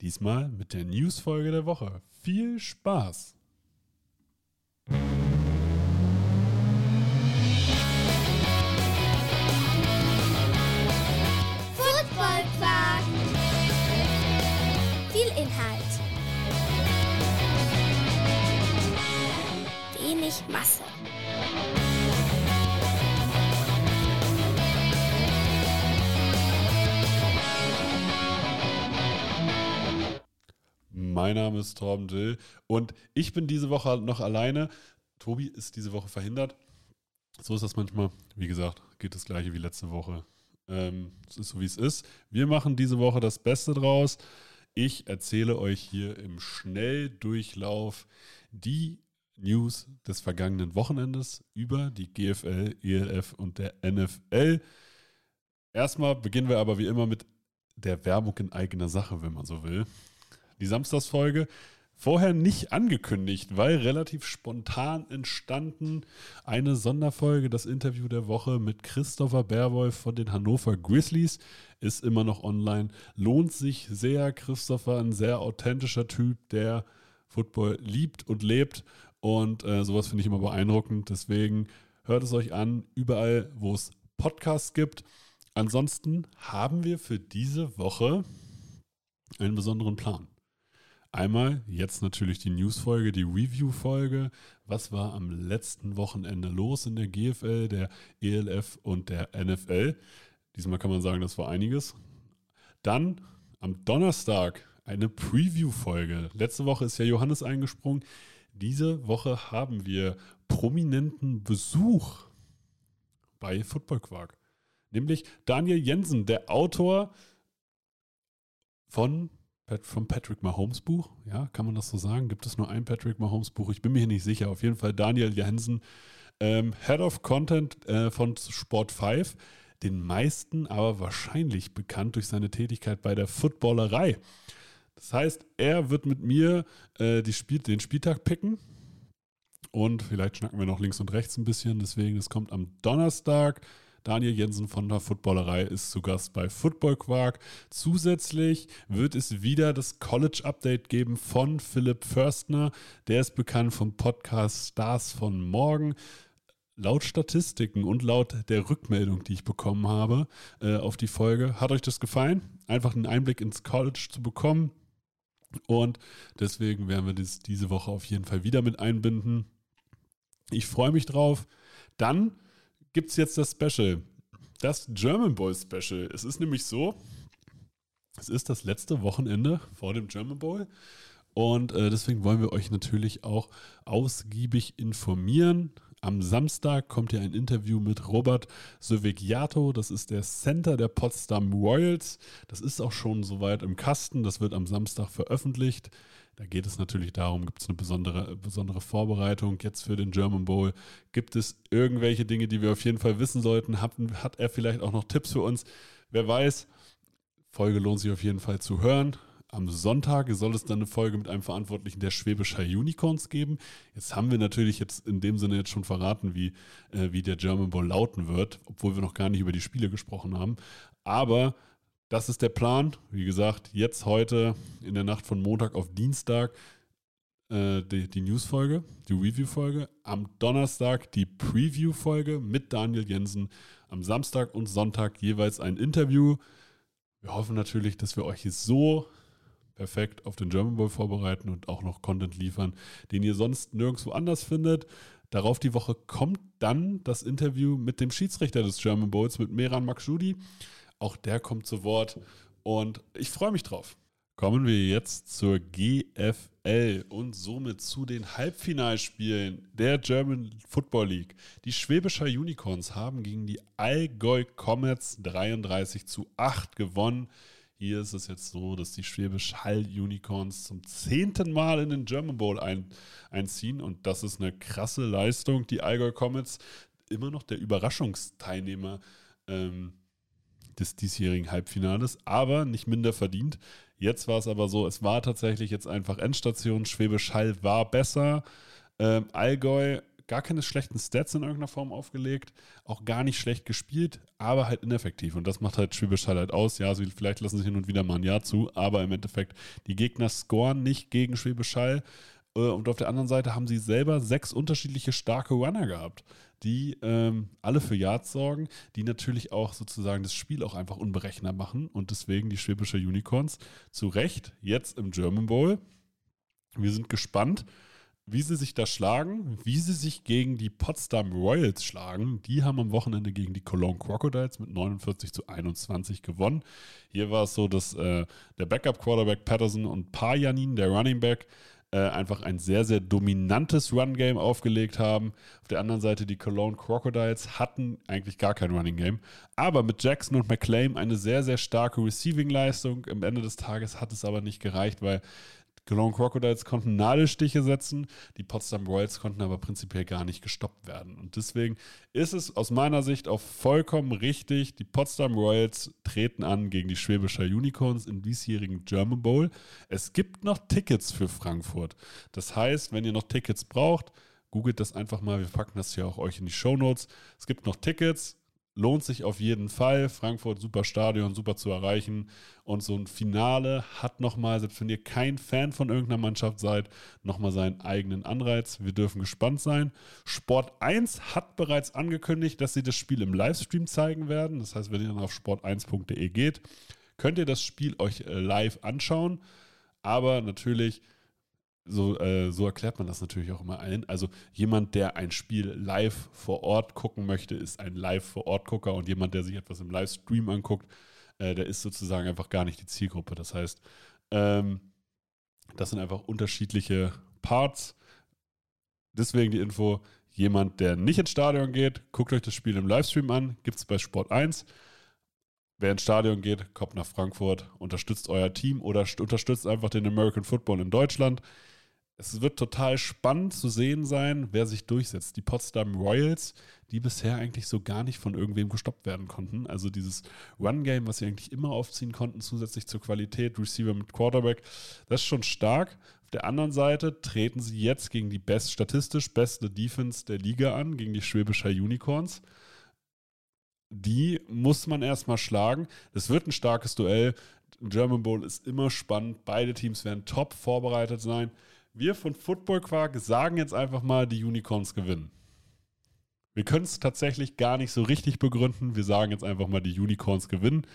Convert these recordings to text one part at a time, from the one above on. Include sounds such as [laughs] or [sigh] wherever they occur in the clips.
Diesmal mit der Newsfolge der Woche. Viel Spaß! Viel Inhalt. Wenig Masse. Mein Name ist Torben Dill und ich bin diese Woche noch alleine. Tobi ist diese Woche verhindert. So ist das manchmal. Wie gesagt, geht das gleiche wie letzte Woche. Ähm, es ist so, wie es ist. Wir machen diese Woche das Beste draus. Ich erzähle euch hier im Schnelldurchlauf die News des vergangenen Wochenendes über die GFL, ELF und der NFL. Erstmal beginnen wir aber wie immer mit der Werbung in eigener Sache, wenn man so will. Die Samstagsfolge vorher nicht angekündigt, weil relativ spontan entstanden eine Sonderfolge, das Interview der Woche mit Christopher Berwolf von den Hannover Grizzlies ist immer noch online. Lohnt sich sehr. Christopher, ein sehr authentischer Typ, der Football liebt und lebt. Und äh, sowas finde ich immer beeindruckend. Deswegen hört es euch an, überall, wo es Podcasts gibt. Ansonsten haben wir für diese Woche einen besonderen Plan. Einmal jetzt natürlich die News-Folge, die Review-Folge. Was war am letzten Wochenende los in der GFL, der ELF und der NFL? Diesmal kann man sagen, das war einiges. Dann am Donnerstag eine Preview-Folge. Letzte Woche ist ja Johannes eingesprungen. Diese Woche haben wir prominenten Besuch bei Football Quark. Nämlich Daniel Jensen, der Autor von vom Patrick Mahomes Buch. Ja, kann man das so sagen? Gibt es nur ein Patrick Mahomes Buch? Ich bin mir nicht sicher. Auf jeden Fall Daniel Jensen, ähm, Head of Content äh, von Sport 5. Den meisten aber wahrscheinlich bekannt durch seine Tätigkeit bei der Footballerei. Das heißt, er wird mit mir äh, Spiel den Spieltag picken. Und vielleicht schnacken wir noch links und rechts ein bisschen. Deswegen, es kommt am Donnerstag. Daniel Jensen von der Footballerei ist zu Gast bei Football Quark. Zusätzlich wird es wieder das College Update geben von Philipp Förstner. Der ist bekannt vom Podcast Stars von Morgen. Laut Statistiken und laut der Rückmeldung, die ich bekommen habe äh, auf die Folge, hat euch das gefallen? Einfach einen Einblick ins College zu bekommen. Und deswegen werden wir das diese Woche auf jeden Fall wieder mit einbinden. Ich freue mich drauf. Dann gibt es jetzt das Special. Das German Bowl Special. Es ist nämlich so, es ist das letzte Wochenende vor dem German Bowl. Und äh, deswegen wollen wir euch natürlich auch ausgiebig informieren. Am Samstag kommt hier ein Interview mit Robert Sövegiato. Das ist der Center der Potsdam Royals. Das ist auch schon soweit im Kasten. Das wird am Samstag veröffentlicht. Da geht es natürlich darum, gibt es eine besondere, besondere Vorbereitung jetzt für den German Bowl? Gibt es irgendwelche Dinge, die wir auf jeden Fall wissen sollten? Hat, hat er vielleicht auch noch Tipps für uns? Wer weiß. Folge lohnt sich auf jeden Fall zu hören. Am Sonntag soll es dann eine Folge mit einem Verantwortlichen der Schwäbischer Unicorns geben. Jetzt haben wir natürlich jetzt in dem Sinne jetzt schon verraten, wie, äh, wie der German Bowl lauten wird, obwohl wir noch gar nicht über die Spiele gesprochen haben. Aber das ist der Plan. Wie gesagt, jetzt heute in der Nacht von Montag auf Dienstag äh, die, die News-Folge, die Review-Folge. Am Donnerstag die Preview-Folge mit Daniel Jensen. Am Samstag und Sonntag jeweils ein Interview. Wir hoffen natürlich, dass wir euch so perfekt auf den German Bowl vorbereiten und auch noch Content liefern, den ihr sonst nirgendwo anders findet. Darauf die Woche kommt dann das Interview mit dem Schiedsrichter des German Bowls, mit Meran Makshudi. Auch der kommt zu Wort und ich freue mich drauf. Kommen wir jetzt zur GFL und somit zu den Halbfinalspielen der German Football League. Die Schwäbischer Unicorns haben gegen die Allgäu Comets 33 zu 8 gewonnen. Hier ist es jetzt so, dass die Schwäbisch Hall Unicorns zum zehnten Mal in den German Bowl ein, einziehen und das ist eine krasse Leistung. Die Allgäu Comets immer noch der Überraschungsteilnehmer ähm, des diesjährigen Halbfinales, aber nicht minder verdient. Jetzt war es aber so, es war tatsächlich jetzt einfach Endstation. Schwäbisch Hall war besser. Ähm, Allgäu gar keine schlechten Stats in irgendeiner Form aufgelegt, auch gar nicht schlecht gespielt, aber halt ineffektiv. Und das macht halt Schwäbisch Hall halt aus. Ja, sie vielleicht lassen sich hin und wieder mal ein Jahr zu, aber im Endeffekt, die Gegner scoren nicht gegen Schwäbisch Hall. Äh, und auf der anderen Seite haben sie selber sechs unterschiedliche starke Runner gehabt, die ähm, alle für Yards sorgen, die natürlich auch sozusagen das Spiel auch einfach unberechenbar machen. Und deswegen die Schwäbische Unicorns zu Recht jetzt im German Bowl. Wir sind gespannt wie sie sich da schlagen, wie sie sich gegen die Potsdam Royals schlagen. Die haben am Wochenende gegen die Cologne Crocodiles mit 49 zu 21 gewonnen. Hier war es so, dass äh, der Backup-Quarterback Patterson und Pajanin, der Running Back, äh, einfach ein sehr, sehr dominantes Run-Game aufgelegt haben. Auf der anderen Seite die Cologne Crocodiles hatten eigentlich gar kein Running-Game, aber mit Jackson und McClain eine sehr, sehr starke Receiving-Leistung. Am Ende des Tages hat es aber nicht gereicht, weil Cologne Crocodiles konnten Nadelstiche setzen, die Potsdam Royals konnten aber prinzipiell gar nicht gestoppt werden. Und deswegen ist es aus meiner Sicht auch vollkommen richtig, die Potsdam Royals treten an gegen die Schwäbischer Unicorns im diesjährigen German Bowl. Es gibt noch Tickets für Frankfurt. Das heißt, wenn ihr noch Tickets braucht, googelt das einfach mal. Wir packen das ja auch euch in die Show Notes. Es gibt noch Tickets lohnt sich auf jeden Fall. Frankfurt, super Stadion, super zu erreichen. Und so ein Finale hat nochmal, selbst wenn ihr kein Fan von irgendeiner Mannschaft seid, nochmal seinen eigenen Anreiz. Wir dürfen gespannt sein. Sport 1 hat bereits angekündigt, dass sie das Spiel im Livestream zeigen werden. Das heißt, wenn ihr dann auf sport1.de geht, könnt ihr das Spiel euch äh, live anschauen. Aber natürlich so, äh, so erklärt man das natürlich auch immer allen. Also jemand, der ein Spiel live vor Ort gucken möchte, ist ein live vor Ort Gucker und jemand, der sich etwas im Livestream anguckt, äh, der ist sozusagen einfach gar nicht die Zielgruppe. Das heißt, ähm, das sind einfach unterschiedliche Parts. Deswegen die Info, jemand, der nicht ins Stadion geht, guckt euch das Spiel im Livestream an, gibt es bei Sport 1. Wer ins Stadion geht, kommt nach Frankfurt, unterstützt euer Team oder unterstützt einfach den American Football in Deutschland. Es wird total spannend zu sehen sein, wer sich durchsetzt. Die Potsdam Royals, die bisher eigentlich so gar nicht von irgendwem gestoppt werden konnten. Also dieses Run-Game, was sie eigentlich immer aufziehen konnten, zusätzlich zur Qualität, Receiver mit Quarterback, das ist schon stark. Auf der anderen Seite treten sie jetzt gegen die best, statistisch beste Defense der Liga an, gegen die Schwäbischer Unicorns. Die muss man erstmal schlagen. Es wird ein starkes Duell. German Bowl ist immer spannend. Beide Teams werden top vorbereitet sein. Wir von Football Quark sagen jetzt einfach mal, die Unicorns gewinnen. Wir können es tatsächlich gar nicht so richtig begründen. Wir sagen jetzt einfach mal, die Unicorns gewinnen.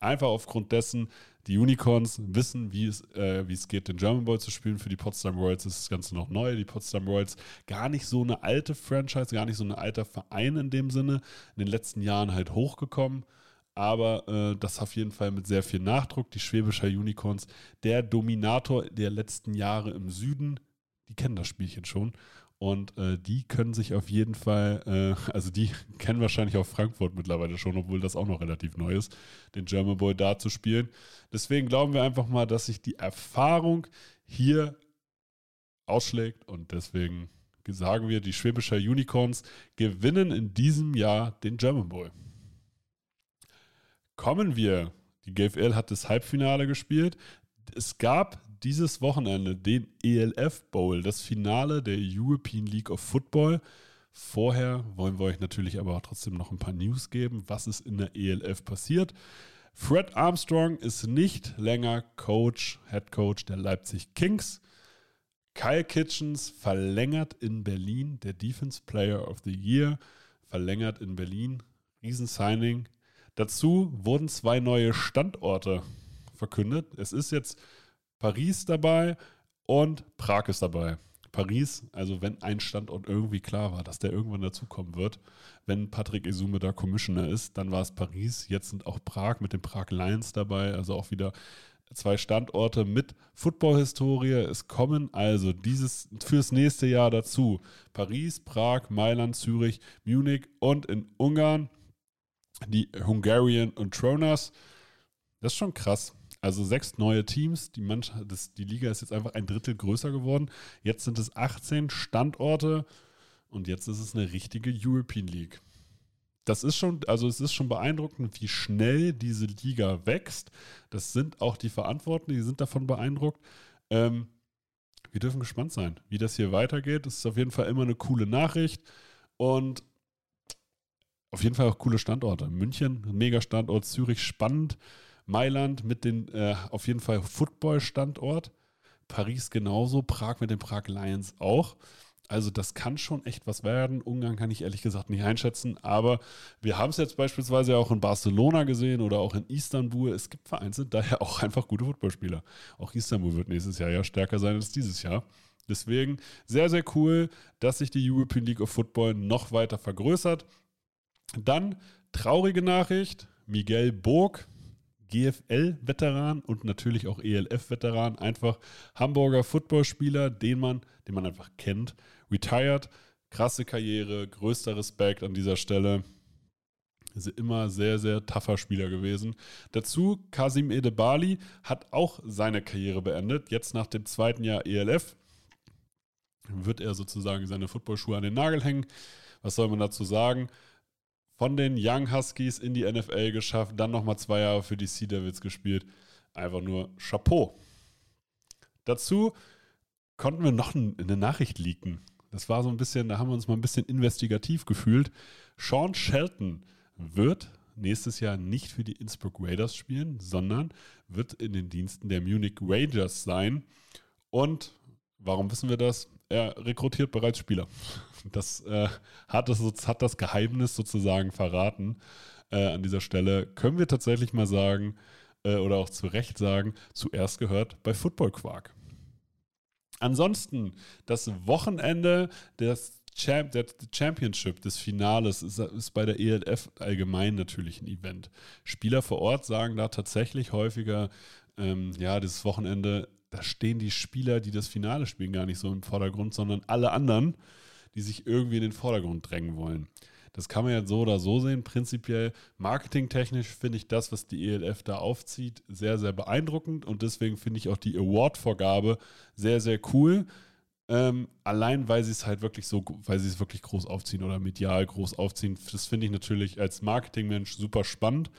Einfach aufgrund dessen, die Unicorns wissen, wie es, äh, wie es geht, den German Bowl zu spielen. Für die Potsdam Royals ist das Ganze noch neu. Die Potsdam Royals gar nicht so eine alte Franchise, gar nicht so ein alter Verein in dem Sinne. In den letzten Jahren halt hochgekommen aber äh, das auf jeden Fall mit sehr viel Nachdruck. Die Schwäbischer Unicorns, der Dominator der letzten Jahre im Süden, die kennen das Spielchen schon. Und äh, die können sich auf jeden Fall, äh, also die [laughs] kennen wahrscheinlich auch Frankfurt mittlerweile schon, obwohl das auch noch relativ neu ist, den German Boy da zu spielen. Deswegen glauben wir einfach mal, dass sich die Erfahrung hier ausschlägt und deswegen sagen wir, die Schwäbischer Unicorns gewinnen in diesem Jahr den German Boy kommen wir. Die GFL hat das Halbfinale gespielt. Es gab dieses Wochenende den ELF Bowl, das Finale der European League of Football. Vorher wollen wir euch natürlich aber auch trotzdem noch ein paar News geben, was ist in der ELF passiert. Fred Armstrong ist nicht länger Coach, Head Coach der Leipzig Kings. Kyle Kitchens verlängert in Berlin, der Defense Player of the Year, verlängert in Berlin. Riesensigning. Dazu wurden zwei neue Standorte verkündet. Es ist jetzt Paris dabei und Prag ist dabei. Paris, also wenn ein Standort irgendwie klar war, dass der irgendwann dazukommen wird, wenn Patrick Esume da Commissioner ist, dann war es Paris. Jetzt sind auch Prag mit den Prag Lions dabei, also auch wieder zwei Standorte mit Football-Historie. Es kommen also dieses fürs nächste Jahr dazu Paris, Prag, Mailand, Zürich, Munich und in Ungarn die Hungarian und Tronas. Das ist schon krass. Also sechs neue Teams. Die, Mannschaft, das, die Liga ist jetzt einfach ein Drittel größer geworden. Jetzt sind es 18 Standorte und jetzt ist es eine richtige European League. Das ist schon, also es ist schon beeindruckend, wie schnell diese Liga wächst. Das sind auch die Verantwortlichen, die sind davon beeindruckt. Ähm, wir dürfen gespannt sein, wie das hier weitergeht. Es ist auf jeden Fall immer eine coole Nachricht und auf jeden Fall auch coole Standorte. München, mega Standort, Zürich spannend, Mailand mit den äh, auf jeden Fall Football-Standort, Paris genauso, Prag mit den Prag Lions auch. Also das kann schon echt was werden. Ungarn kann ich ehrlich gesagt nicht einschätzen, aber wir haben es jetzt beispielsweise auch in Barcelona gesehen oder auch in Istanbul. Es gibt vereinzelt daher auch einfach gute Footballspieler. Auch Istanbul wird nächstes Jahr ja stärker sein als dieses Jahr. Deswegen sehr, sehr cool, dass sich die European League of Football noch weiter vergrößert. Dann traurige Nachricht, Miguel Burg, GFL-Veteran und natürlich auch ELF-Veteran, einfach Hamburger Footballspieler, den man, den man einfach kennt, retired, krasse Karriere, größter Respekt an dieser Stelle. Ist immer sehr, sehr tougher Spieler gewesen. Dazu Kasim Edebali hat auch seine Karriere beendet. Jetzt nach dem zweiten Jahr ELF wird er sozusagen seine Footballschuhe an den Nagel hängen. Was soll man dazu sagen? Von den Young Huskies in die NFL geschafft, dann nochmal zwei Jahre für die Sea Devils gespielt. Einfach nur Chapeau. Dazu konnten wir noch eine Nachricht leaken. Das war so ein bisschen, da haben wir uns mal ein bisschen investigativ gefühlt. Sean Shelton wird nächstes Jahr nicht für die Innsbruck Raiders spielen, sondern wird in den Diensten der Munich Rangers sein. Und warum wissen wir das? Er rekrutiert bereits Spieler. Das, äh, hat, das hat das Geheimnis sozusagen verraten. Äh, an dieser Stelle können wir tatsächlich mal sagen, äh, oder auch zu Recht sagen, zuerst gehört bei Football Quark. Ansonsten, das Wochenende des Champ der Championship, des Finales, ist, ist, bei der ELF allgemein natürlich ein Event. Spieler vor Ort sagen da tatsächlich häufiger, ähm, ja, dieses Wochenende, da stehen die Spieler, die das Finale spielen, gar nicht so im Vordergrund, sondern alle anderen, die sich irgendwie in den Vordergrund drängen wollen. Das kann man jetzt so oder so sehen. Prinzipiell marketingtechnisch finde ich das, was die ELF da aufzieht, sehr, sehr beeindruckend und deswegen finde ich auch die Award-Vorgabe sehr, sehr cool. Ähm, allein weil sie es halt wirklich so, weil sie es wirklich groß aufziehen oder medial groß aufziehen, das finde ich natürlich als Marketingmensch super spannend.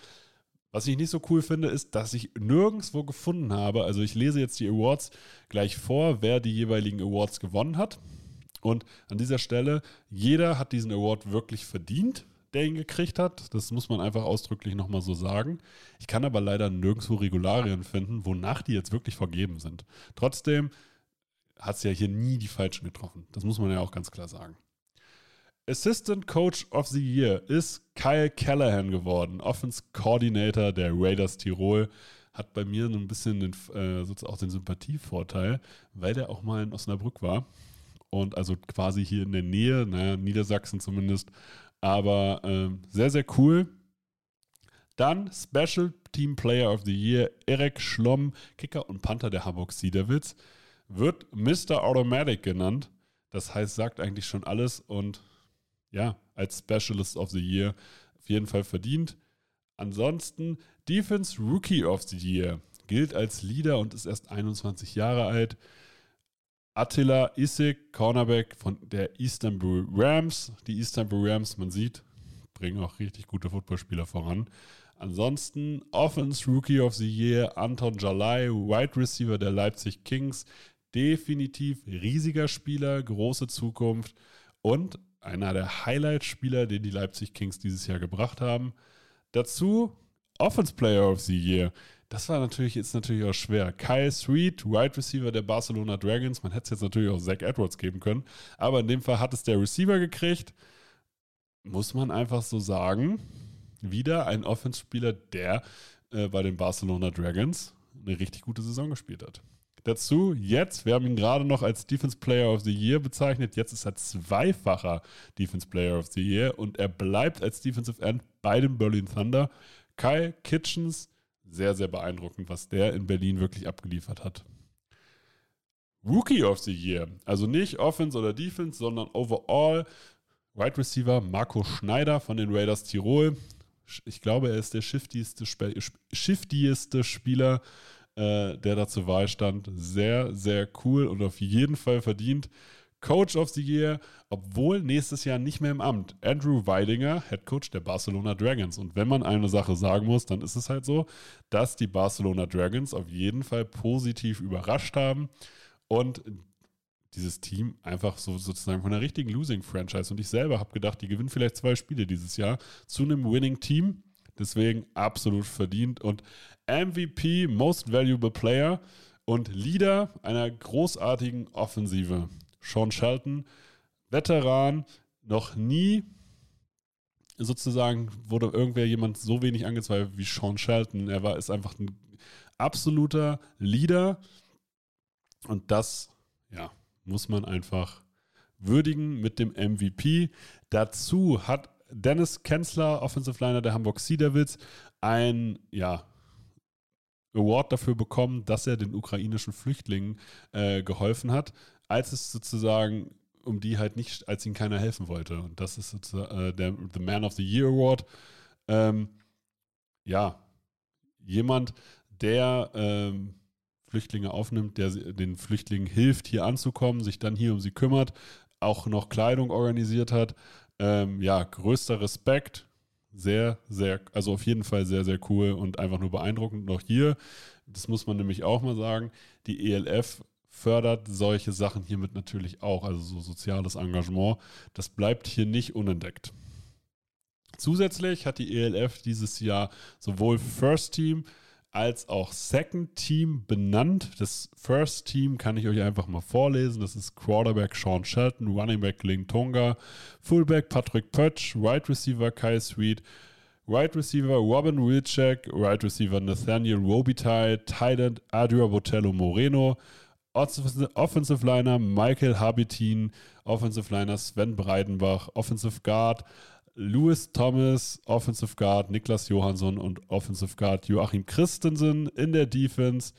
Was ich nicht so cool finde, ist, dass ich nirgendwo gefunden habe, also ich lese jetzt die Awards gleich vor, wer die jeweiligen Awards gewonnen hat. Und an dieser Stelle, jeder hat diesen Award wirklich verdient, der ihn gekriegt hat. Das muss man einfach ausdrücklich nochmal so sagen. Ich kann aber leider nirgendwo Regularien finden, wonach die jetzt wirklich vergeben sind. Trotzdem hat es ja hier nie die Falschen getroffen. Das muss man ja auch ganz klar sagen. Assistant Coach of the Year ist Kyle Callahan geworden, Offense Coordinator der Raiders Tirol. Hat bei mir ein bisschen den, äh, auch den Sympathievorteil, weil der auch mal in Osnabrück war und also quasi hier in der Nähe, naja, Niedersachsen zumindest. Aber ähm, sehr, sehr cool. Dann Special Team Player of the Year, Erik Schlomm, Kicker und Panther der Hamburg Sea Devils, wird Mr. Automatic genannt. Das heißt, sagt eigentlich schon alles und ja, als Specialist of the Year auf jeden Fall verdient. Ansonsten Defense Rookie of the Year gilt als Leader und ist erst 21 Jahre alt. Attila Isik, Cornerback von der Istanbul Rams. Die Istanbul Rams, man sieht, bringen auch richtig gute Footballspieler voran. Ansonsten Offense Rookie of the Year Anton Jalai, Wide Receiver der Leipzig Kings. Definitiv riesiger Spieler, große Zukunft und einer der Highlight-Spieler, den die Leipzig Kings dieses Jahr gebracht haben. Dazu Offense Player of the Year. Das war natürlich, jetzt natürlich auch schwer. Kyle Sweet, Wide Receiver der Barcelona Dragons. Man hätte es jetzt natürlich auch Zach Edwards geben können. Aber in dem Fall hat es der Receiver gekriegt. Muss man einfach so sagen. Wieder ein Offenspieler, der äh, bei den Barcelona Dragons eine richtig gute Saison gespielt hat. Dazu jetzt, wir haben ihn gerade noch als Defense Player of the Year bezeichnet. Jetzt ist er zweifacher Defense Player of the Year und er bleibt als Defensive End bei den Berlin Thunder. Kyle Kitchens sehr, sehr beeindruckend, was der in Berlin wirklich abgeliefert hat. Rookie of the Year, also nicht Offense oder Defense, sondern overall Wide Receiver Marco Schneider von den Raiders Tirol. Ich glaube, er ist der shiftieste, shiftieste Spieler äh, der da zur Wahl stand. Sehr, sehr cool und auf jeden Fall verdient. Coach of the Year, obwohl nächstes Jahr nicht mehr im Amt. Andrew Weidinger, Head Coach der Barcelona Dragons. Und wenn man eine Sache sagen muss, dann ist es halt so, dass die Barcelona Dragons auf jeden Fall positiv überrascht haben und dieses Team einfach so sozusagen von einer richtigen Losing-Franchise. Und ich selber habe gedacht, die gewinnen vielleicht zwei Spiele dieses Jahr zu einem Winning-Team. Deswegen absolut verdient. Und MVP, Most Valuable Player und Leader einer großartigen Offensive. Sean Shelton, Veteran, noch nie sozusagen wurde irgendwer jemand so wenig angezweifelt wie Sean Shelton. Er war ist einfach ein absoluter Leader und das ja muss man einfach würdigen mit dem MVP. Dazu hat Dennis Kenzler, Offensive Liner der Hamburg Sea Devils, ein ja, Award dafür bekommen, dass er den ukrainischen Flüchtlingen äh, geholfen hat, als es sozusagen um die halt nicht, als ihnen keiner helfen wollte. Und das ist sozusagen äh, der The Man of the Year Award. Ähm, ja, jemand, der ähm, Flüchtlinge aufnimmt, der den Flüchtlingen hilft, hier anzukommen, sich dann hier um sie kümmert, auch noch Kleidung organisiert hat. Ähm, ja, größter Respekt. Sehr, sehr, also auf jeden Fall sehr, sehr cool und einfach nur beeindruckend. Noch hier, das muss man nämlich auch mal sagen, die ELF fördert solche Sachen hiermit natürlich auch, also so soziales Engagement. Das bleibt hier nicht unentdeckt. Zusätzlich hat die ELF dieses Jahr sowohl First Team als auch Second Team benannt. Das First Team kann ich euch einfach mal vorlesen. Das ist Quarterback Sean Shelton, Running Back Ling Tonga, Fullback Patrick Pötsch, Wide Receiver Kai Sweet, Wide Receiver Robin Wilczek, Wide Receiver Nathaniel Robitaille, Tight End Adria Botello Moreno, Offensive Liner Michael Habitin, Offensive Liner Sven Breidenbach, Offensive Guard Louis Thomas, Offensive Guard Niklas Johansson und Offensive Guard Joachim Christensen in der Defense.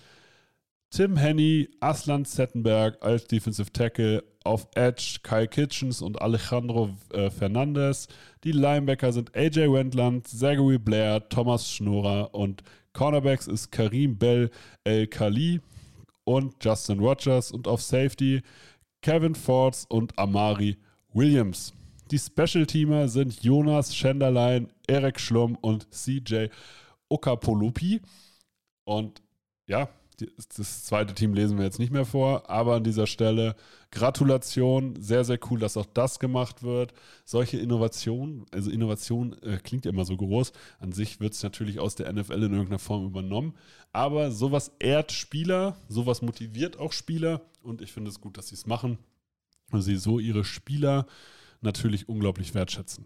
Tim Henny, Aslan Zettenberg als Defensive Tackle, auf Edge Kyle Kitchens und Alejandro äh, Fernandez. Die Linebacker sind AJ Wendland, Zachary Blair, Thomas Schnorer und Cornerbacks ist Karim Bell El Khali und Justin Rogers und auf Safety Kevin Fords und Amari Williams. Die Special-Teamer sind Jonas Schenderlein, Erik Schlumm und CJ Okapolupi. Und ja, das zweite Team lesen wir jetzt nicht mehr vor, aber an dieser Stelle Gratulation, sehr, sehr cool, dass auch das gemacht wird. Solche Innovationen, also Innovation äh, klingt ja immer so groß, an sich wird es natürlich aus der NFL in irgendeiner Form übernommen, aber sowas ehrt Spieler, sowas motiviert auch Spieler und ich finde es gut, dass sie es machen und sie so ihre Spieler natürlich unglaublich wertschätzen.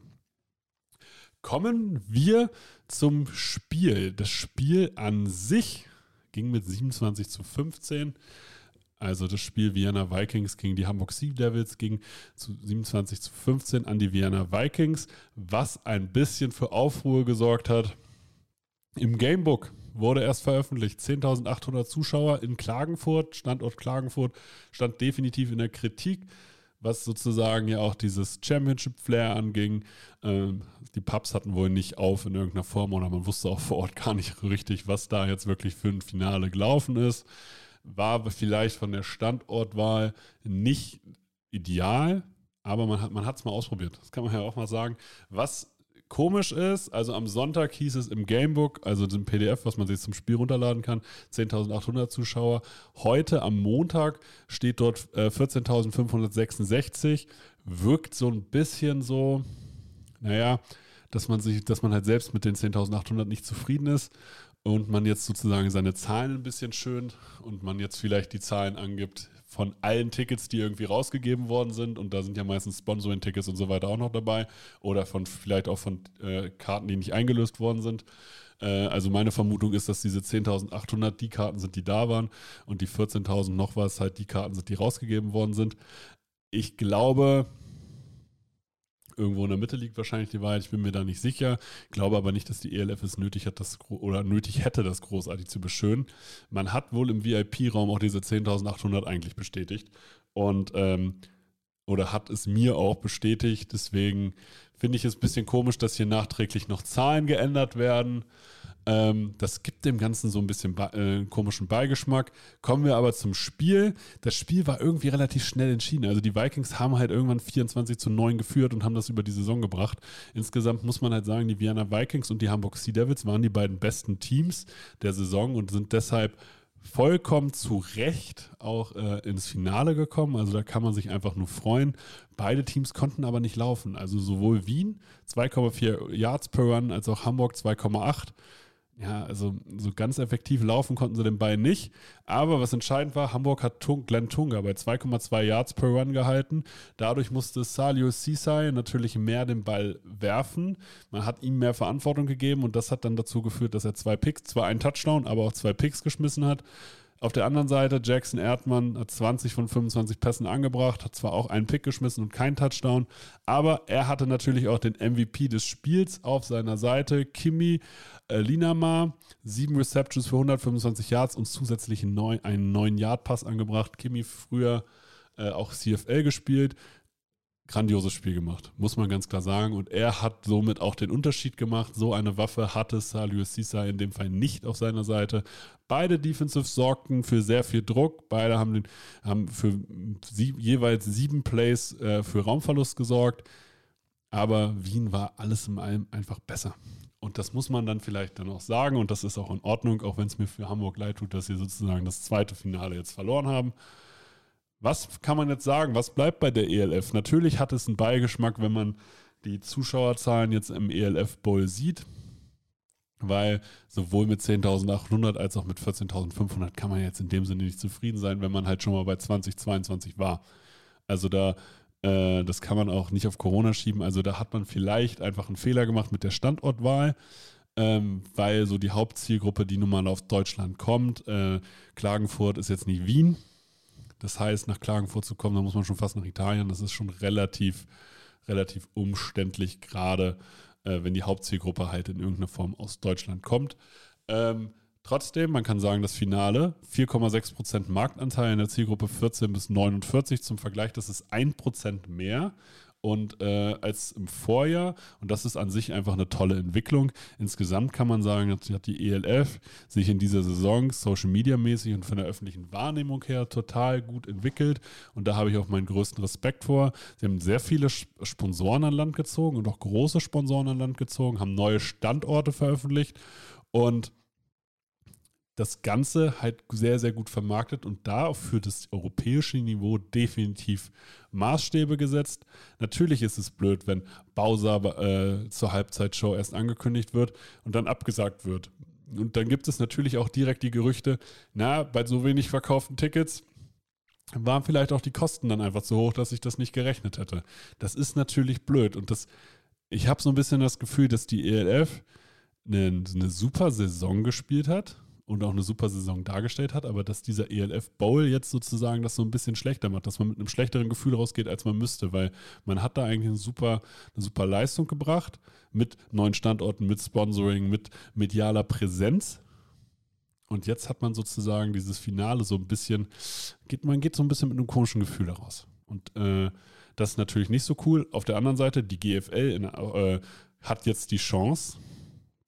Kommen wir zum Spiel. Das Spiel an sich ging mit 27 zu 15. Also das Spiel Vienna Vikings gegen die Hamburg Sea Devils ging zu 27 zu 15 an die Vienna Vikings, was ein bisschen für Aufruhr gesorgt hat. Im Gamebook wurde erst veröffentlicht. 10.800 Zuschauer in Klagenfurt, Standort Klagenfurt, stand definitiv in der Kritik was sozusagen ja auch dieses Championship-Flair anging. Ähm, die Pubs hatten wohl nicht auf in irgendeiner Form oder man wusste auch vor Ort [laughs] gar nicht richtig, was da jetzt wirklich für ein Finale gelaufen ist. War vielleicht von der Standortwahl nicht ideal, aber man hat es mal ausprobiert. Das kann man ja auch mal sagen. Was komisch ist, also am Sonntag hieß es im Gamebook, also dem PDF, was man sich zum Spiel runterladen kann, 10.800 Zuschauer. Heute am Montag steht dort äh, 14.566. Wirkt so ein bisschen so, naja, dass man sich, dass man halt selbst mit den 10.800 nicht zufrieden ist und man jetzt sozusagen seine Zahlen ein bisschen schönt und man jetzt vielleicht die Zahlen angibt, von allen Tickets, die irgendwie rausgegeben worden sind, und da sind ja meistens Sponsoring-Tickets und so weiter auch noch dabei, oder von vielleicht auch von äh, Karten, die nicht eingelöst worden sind. Äh, also meine Vermutung ist, dass diese 10.800 die Karten sind, die da waren, und die 14.000 noch was halt die Karten sind, die rausgegeben worden sind. Ich glaube, irgendwo in der Mitte liegt wahrscheinlich die Wahrheit. Ich bin mir da nicht sicher. Glaube aber nicht, dass die ELF es nötig hat, das oder nötig hätte, das großartig zu beschönen. Man hat wohl im VIP-Raum auch diese 10.800 eigentlich bestätigt und ähm, oder hat es mir auch bestätigt. Deswegen finde ich es ein bisschen komisch, dass hier nachträglich noch Zahlen geändert werden. Ähm, das gibt dem Ganzen so ein bisschen äh, komischen Beigeschmack. Kommen wir aber zum Spiel. Das Spiel war irgendwie relativ schnell entschieden. Also die Vikings haben halt irgendwann 24 zu 9 geführt und haben das über die Saison gebracht. Insgesamt muss man halt sagen, die Vienna Vikings und die Hamburg Sea Devils waren die beiden besten Teams der Saison und sind deshalb vollkommen zu Recht auch äh, ins Finale gekommen. Also da kann man sich einfach nur freuen. Beide Teams konnten aber nicht laufen. Also sowohl Wien 2,4 Yards per Run als auch Hamburg 2,8. Ja, also so ganz effektiv laufen konnten sie den Ball nicht. Aber was entscheidend war, Hamburg hat Tung, Glenn Tunga bei 2,2 Yards per Run gehalten. Dadurch musste Salio Sisai natürlich mehr den Ball werfen. Man hat ihm mehr Verantwortung gegeben und das hat dann dazu geführt, dass er zwei Picks, zwar einen Touchdown, aber auch zwei Picks geschmissen hat. Auf der anderen Seite, Jackson Erdmann hat 20 von 25 Pässen angebracht, hat zwar auch einen Pick geschmissen und keinen Touchdown, aber er hatte natürlich auch den MVP des Spiels auf seiner Seite. Kimi äh, Linamar, sieben Receptions für 125 Yards und zusätzlich einen neuen Yard-Pass angebracht. Kimi früher äh, auch CFL gespielt grandioses Spiel gemacht, muss man ganz klar sagen. Und er hat somit auch den Unterschied gemacht. So eine Waffe hatte Salius Sisa in dem Fall nicht auf seiner Seite. Beide Defensives sorgten für sehr viel Druck. Beide haben, den, haben für sie, jeweils sieben Plays äh, für Raumverlust gesorgt. Aber Wien war alles in allem einfach besser. Und das muss man dann vielleicht dann auch sagen. Und das ist auch in Ordnung, auch wenn es mir für Hamburg leid tut, dass sie sozusagen das zweite Finale jetzt verloren haben. Was kann man jetzt sagen? Was bleibt bei der ELF? Natürlich hat es einen Beigeschmack, wenn man die Zuschauerzahlen jetzt im ELF Bowl sieht, weil sowohl mit 10.800 als auch mit 14.500 kann man jetzt in dem Sinne nicht zufrieden sein, wenn man halt schon mal bei 2022 war. Also da, äh, das kann man auch nicht auf Corona schieben. Also da hat man vielleicht einfach einen Fehler gemacht mit der Standortwahl. Ähm, weil so die Hauptzielgruppe, die nun mal auf Deutschland kommt, äh, Klagenfurt ist jetzt nicht Wien, das heißt, nach Klagenfurt zu kommen, da muss man schon fast nach Italien. Das ist schon relativ, relativ umständlich, gerade äh, wenn die Hauptzielgruppe halt in irgendeiner Form aus Deutschland kommt. Ähm, trotzdem, man kann sagen, das Finale, 4,6% Marktanteil in der Zielgruppe 14 bis 49 zum Vergleich, das ist 1% mehr und äh, als im Vorjahr. Und das ist an sich einfach eine tolle Entwicklung. Insgesamt kann man sagen, hat die ELF sich in dieser Saison Social Media mäßig und von der öffentlichen Wahrnehmung her total gut entwickelt. Und da habe ich auch meinen größten Respekt vor. Sie haben sehr viele Sponsoren an Land gezogen und auch große Sponsoren an Land gezogen, haben neue Standorte veröffentlicht und das Ganze halt sehr, sehr gut vermarktet und da für das europäische Niveau definitiv Maßstäbe gesetzt. Natürlich ist es blöd, wenn Bowser äh, zur Halbzeitshow erst angekündigt wird und dann abgesagt wird. Und dann gibt es natürlich auch direkt die Gerüchte, na, bei so wenig verkauften Tickets waren vielleicht auch die Kosten dann einfach so hoch, dass ich das nicht gerechnet hätte. Das ist natürlich blöd und das, ich habe so ein bisschen das Gefühl, dass die ELF eine, eine super Saison gespielt hat und auch eine super Saison dargestellt hat, aber dass dieser ELF Bowl jetzt sozusagen das so ein bisschen schlechter macht, dass man mit einem schlechteren Gefühl rausgeht, als man müsste, weil man hat da eigentlich eine super, eine super Leistung gebracht mit neuen Standorten, mit Sponsoring, mit medialer Präsenz. Und jetzt hat man sozusagen dieses Finale so ein bisschen, geht, man geht so ein bisschen mit einem komischen Gefühl heraus. Und äh, das ist natürlich nicht so cool. Auf der anderen Seite, die GFL in, äh, hat jetzt die Chance,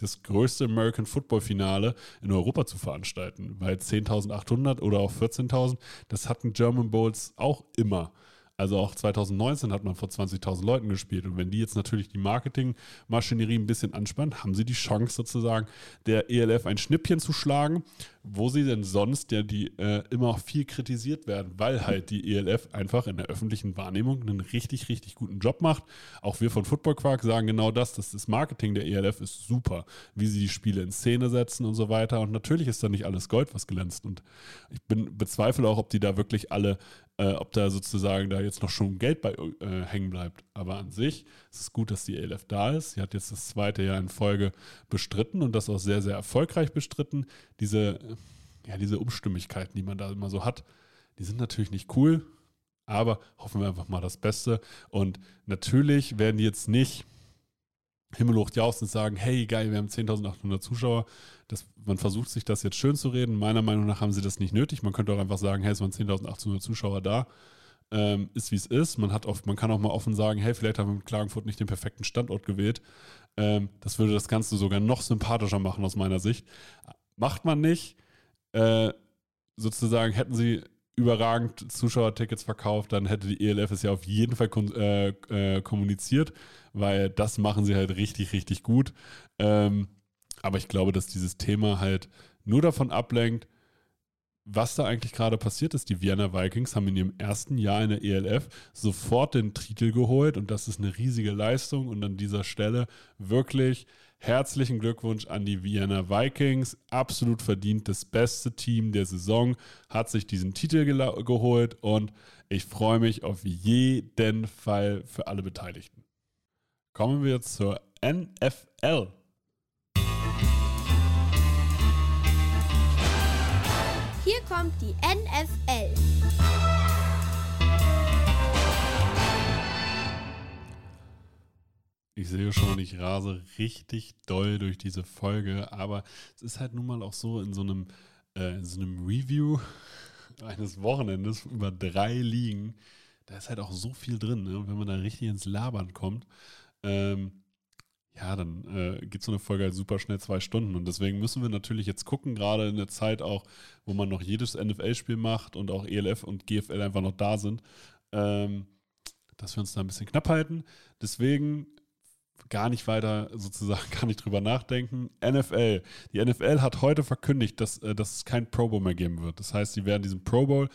das größte American Football Finale in Europa zu veranstalten, weil 10.800 oder auch 14.000, das hatten German Bowls auch immer. Also auch 2019 hat man vor 20.000 Leuten gespielt. Und wenn die jetzt natürlich die Marketingmaschinerie ein bisschen anspannen, haben sie die Chance sozusagen, der ELF ein Schnippchen zu schlagen, wo sie denn sonst ja die äh, immer auch viel kritisiert werden, weil halt die ELF einfach in der öffentlichen Wahrnehmung einen richtig, richtig guten Job macht. Auch wir von Football Quark sagen genau das, dass das Marketing der ELF ist super, wie sie die Spiele in Szene setzen und so weiter. Und natürlich ist da nicht alles Gold, was glänzt. Und ich bin bezweifle auch, ob die da wirklich alle äh, ob da sozusagen da jetzt noch schon Geld bei äh, hängen bleibt. Aber an sich ist es gut, dass die ELF da ist. Sie hat jetzt das zweite Jahr in Folge bestritten und das auch sehr, sehr erfolgreich bestritten. Diese, ja, diese Umstimmigkeiten, die man da immer so hat, die sind natürlich nicht cool, aber hoffen wir einfach mal das Beste. Und natürlich werden die jetzt nicht himmelhoch jauchzend sagen, hey geil, wir haben 10.800 Zuschauer. Das, man versucht sich das jetzt schön zu reden. Meiner Meinung nach haben sie das nicht nötig. Man könnte auch einfach sagen, hey, es waren 10.800 Zuschauer da. Ähm, ist wie es ist. Man, hat oft, man kann auch mal offen sagen, hey, vielleicht haben wir mit Klagenfurt nicht den perfekten Standort gewählt. Ähm, das würde das Ganze sogar noch sympathischer machen aus meiner Sicht. Macht man nicht. Äh, sozusagen hätten sie überragend Zuschauertickets verkauft, dann hätte die ELF es ja auf jeden Fall äh, äh, kommuniziert, weil das machen sie halt richtig, richtig gut. Ähm, aber ich glaube, dass dieses Thema halt nur davon ablenkt, was da eigentlich gerade passiert ist. Die Vienna Vikings haben in ihrem ersten Jahr in der ELF sofort den Titel geholt und das ist eine riesige Leistung. Und an dieser Stelle wirklich herzlichen Glückwunsch an die Vienna Vikings. Absolut verdient das beste Team der Saison, hat sich diesen Titel geholt und ich freue mich auf jeden Fall für alle Beteiligten. Kommen wir zur NFL. Hier kommt die NFL. Ich sehe schon, ich rase richtig doll durch diese Folge, aber es ist halt nun mal auch so in so einem, äh, in so einem Review [laughs] eines Wochenendes über drei Ligen, da ist halt auch so viel drin. Ne? Und wenn man da richtig ins Labern kommt, ähm, ja, dann äh, geht so eine Folge halt super schnell zwei Stunden. Und deswegen müssen wir natürlich jetzt gucken, gerade in der Zeit auch, wo man noch jedes NFL-Spiel macht und auch ELF und GFL einfach noch da sind, ähm, dass wir uns da ein bisschen knapp halten. Deswegen gar nicht weiter sozusagen, [laughs] gar nicht drüber nachdenken. NFL. Die NFL hat heute verkündigt, dass, äh, dass es kein Pro Bowl mehr geben wird. Das heißt, sie werden diesen Pro Bowl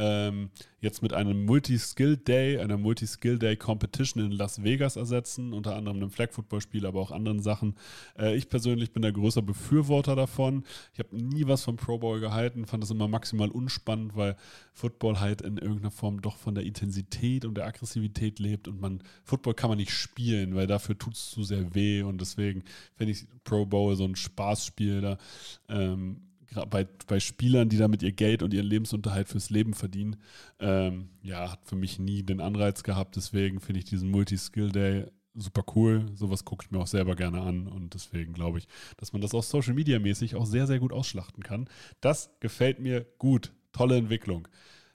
ähm, jetzt mit einem Multi-Skill Day, einer Multi-Skill Day Competition in Las Vegas ersetzen, unter anderem einem Flag Football Spiel, aber auch anderen Sachen. Äh, ich persönlich bin der größer Befürworter davon. Ich habe nie was vom Pro Bowl gehalten, fand das immer maximal unspannend, weil Football halt in irgendeiner Form doch von der Intensität und der Aggressivität lebt und man Football kann man nicht spielen, weil dafür tut es zu sehr weh und deswegen finde ich Pro Bowl so ein Spaßspiel da. Ähm, bei, bei Spielern, die damit ihr Geld und ihren Lebensunterhalt fürs Leben verdienen, ähm, ja, hat für mich nie den Anreiz gehabt. Deswegen finde ich diesen Multi-Skill-Day super cool. Sowas gucke ich mir auch selber gerne an und deswegen glaube ich, dass man das auch Social Media mäßig auch sehr, sehr gut ausschlachten kann. Das gefällt mir gut. Tolle Entwicklung.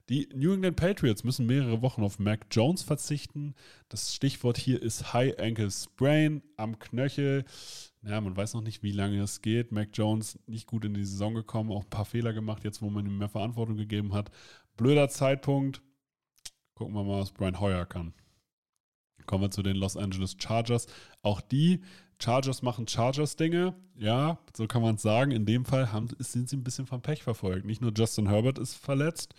Die New England Patriots müssen mehrere Wochen auf Mac Jones verzichten. Das Stichwort hier ist High Ankle Sprain am Knöchel. Ja, man weiß noch nicht, wie lange es geht. Mac Jones nicht gut in die Saison gekommen, auch ein paar Fehler gemacht, jetzt wo man ihm mehr Verantwortung gegeben hat. Blöder Zeitpunkt. Gucken wir mal, was Brian Hoyer kann. Kommen wir zu den Los Angeles Chargers. Auch die Chargers machen Chargers-Dinge. Ja, so kann man es sagen. In dem Fall haben, sind sie ein bisschen vom Pech verfolgt. Nicht nur Justin Herbert ist verletzt,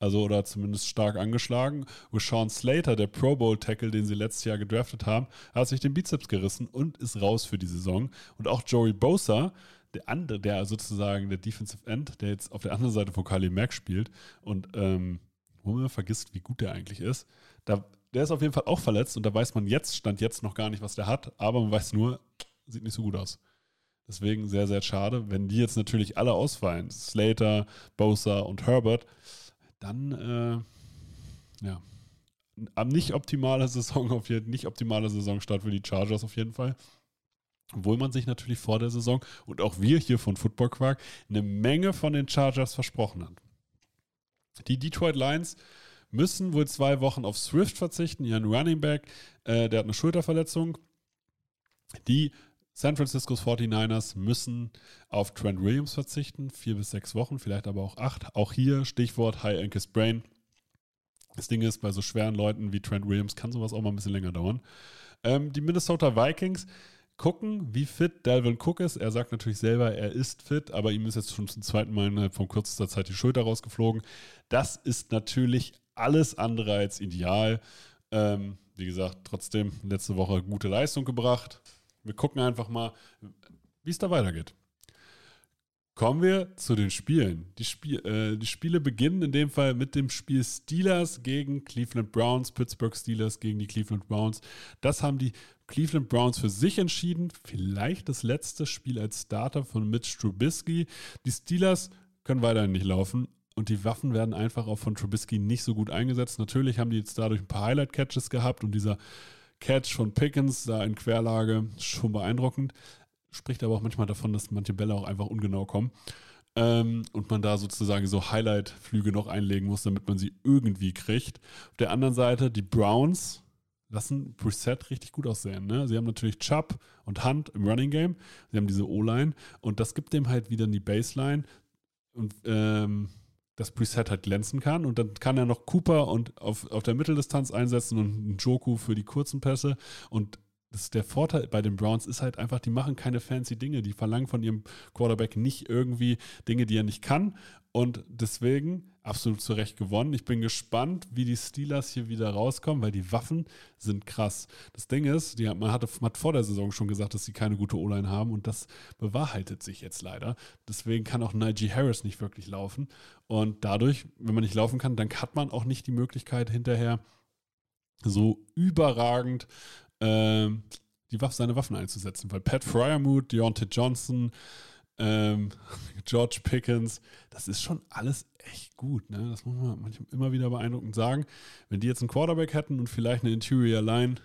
also oder zumindest stark angeschlagen. Und Sean Slater, der Pro Bowl-Tackle, den sie letztes Jahr gedraftet haben, hat sich den Bizeps gerissen und ist raus für die Saison. Und auch Joey Bosa, der andere, der sozusagen der Defensive End, der jetzt auf der anderen Seite von Kali Mack spielt und ähm, wo man vergisst, wie gut der eigentlich ist, da, der ist auf jeden Fall auch verletzt und da weiß man jetzt, stand jetzt noch gar nicht, was der hat, aber man weiß nur, sieht nicht so gut aus. Deswegen sehr, sehr schade. Wenn die jetzt natürlich alle ausfallen, Slater, Bosa und Herbert, dann äh, ja, am nicht optimale Saison auf jeden nicht optimale Saisonstart für die Chargers auf jeden Fall. Obwohl man sich natürlich vor der Saison und auch wir hier von Football Quark eine Menge von den Chargers versprochen hat. Die Detroit Lions müssen wohl zwei Wochen auf Swift verzichten, ihren Running Back, äh, der hat eine Schulterverletzung. Die San Francisco's 49ers müssen auf Trent Williams verzichten, vier bis sechs Wochen, vielleicht aber auch acht. Auch hier Stichwort High Ankle Sprain. Das Ding ist, bei so schweren Leuten wie Trent Williams kann sowas auch mal ein bisschen länger dauern. Ähm, die Minnesota Vikings gucken, wie fit Dalvin Cook ist. Er sagt natürlich selber, er ist fit, aber ihm ist jetzt schon zum zweiten Mal innerhalb von kürzester Zeit die Schulter rausgeflogen. Das ist natürlich alles andere als ideal. Ähm, wie gesagt, trotzdem letzte Woche gute Leistung gebracht. Wir gucken einfach mal, wie es da weitergeht. Kommen wir zu den Spielen. Die, Spiel, äh, die Spiele beginnen in dem Fall mit dem Spiel Steelers gegen Cleveland Browns, Pittsburgh Steelers gegen die Cleveland Browns. Das haben die Cleveland Browns für sich entschieden. Vielleicht das letzte Spiel als Starter von Mitch Trubisky. Die Steelers können weiterhin nicht laufen und die Waffen werden einfach auch von Trubisky nicht so gut eingesetzt. Natürlich haben die jetzt dadurch ein paar Highlight-Catches gehabt und dieser Catch von Pickens da in Querlage schon beeindruckend. Spricht aber auch manchmal davon, dass manche Bälle auch einfach ungenau kommen. Ähm, und man da sozusagen so Highlight-Flüge noch einlegen muss, damit man sie irgendwie kriegt. Auf der anderen Seite die Browns lassen Preset richtig gut aussehen. Ne? Sie haben natürlich Chubb und Hunt im Running Game. Sie haben diese O-Line und das gibt dem halt wieder die Baseline und ähm, das Preset halt glänzen kann. Und dann kann er noch Cooper und auf, auf der Mitteldistanz einsetzen und Joku für die kurzen Pässe. Und das der Vorteil bei den Browns ist halt einfach, die machen keine fancy Dinge. Die verlangen von ihrem Quarterback nicht irgendwie Dinge, die er nicht kann. Und deswegen absolut zu Recht gewonnen. Ich bin gespannt, wie die Steelers hier wieder rauskommen, weil die Waffen sind krass. Das Ding ist, die, man, hatte, hat vor der Saison schon gesagt, dass sie keine gute O-Line haben und das bewahrheitet sich jetzt leider. Deswegen kann auch Najee Harris nicht wirklich laufen. Und dadurch, wenn man nicht laufen kann, dann hat man auch nicht die Möglichkeit hinterher so überragend ähm, die Waffe, seine Waffen einzusetzen, weil Pat Fryermuth, Deontay Johnson, ähm, [laughs] George Pickens, das ist schon alles echt gut. Ne? Das muss man manchmal immer wieder beeindruckend sagen. Wenn die jetzt einen Quarterback hätten und vielleicht eine Interior Line,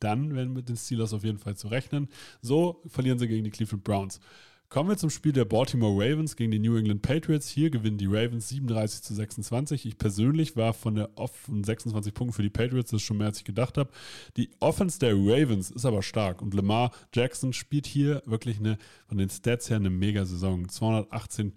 dann wären mit den Steelers auf jeden Fall zu rechnen. So verlieren sie gegen die Cleveland Browns. Kommen wir zum Spiel der Baltimore Ravens gegen die New England Patriots. Hier gewinnen die Ravens 37 zu 26. Ich persönlich war von der Off 26 Punkten für die Patriots, das ist schon mehr als ich gedacht habe. Die Offense der Ravens ist aber stark und Lamar Jackson spielt hier wirklich eine, von den Stats her eine Mega-Saison. 218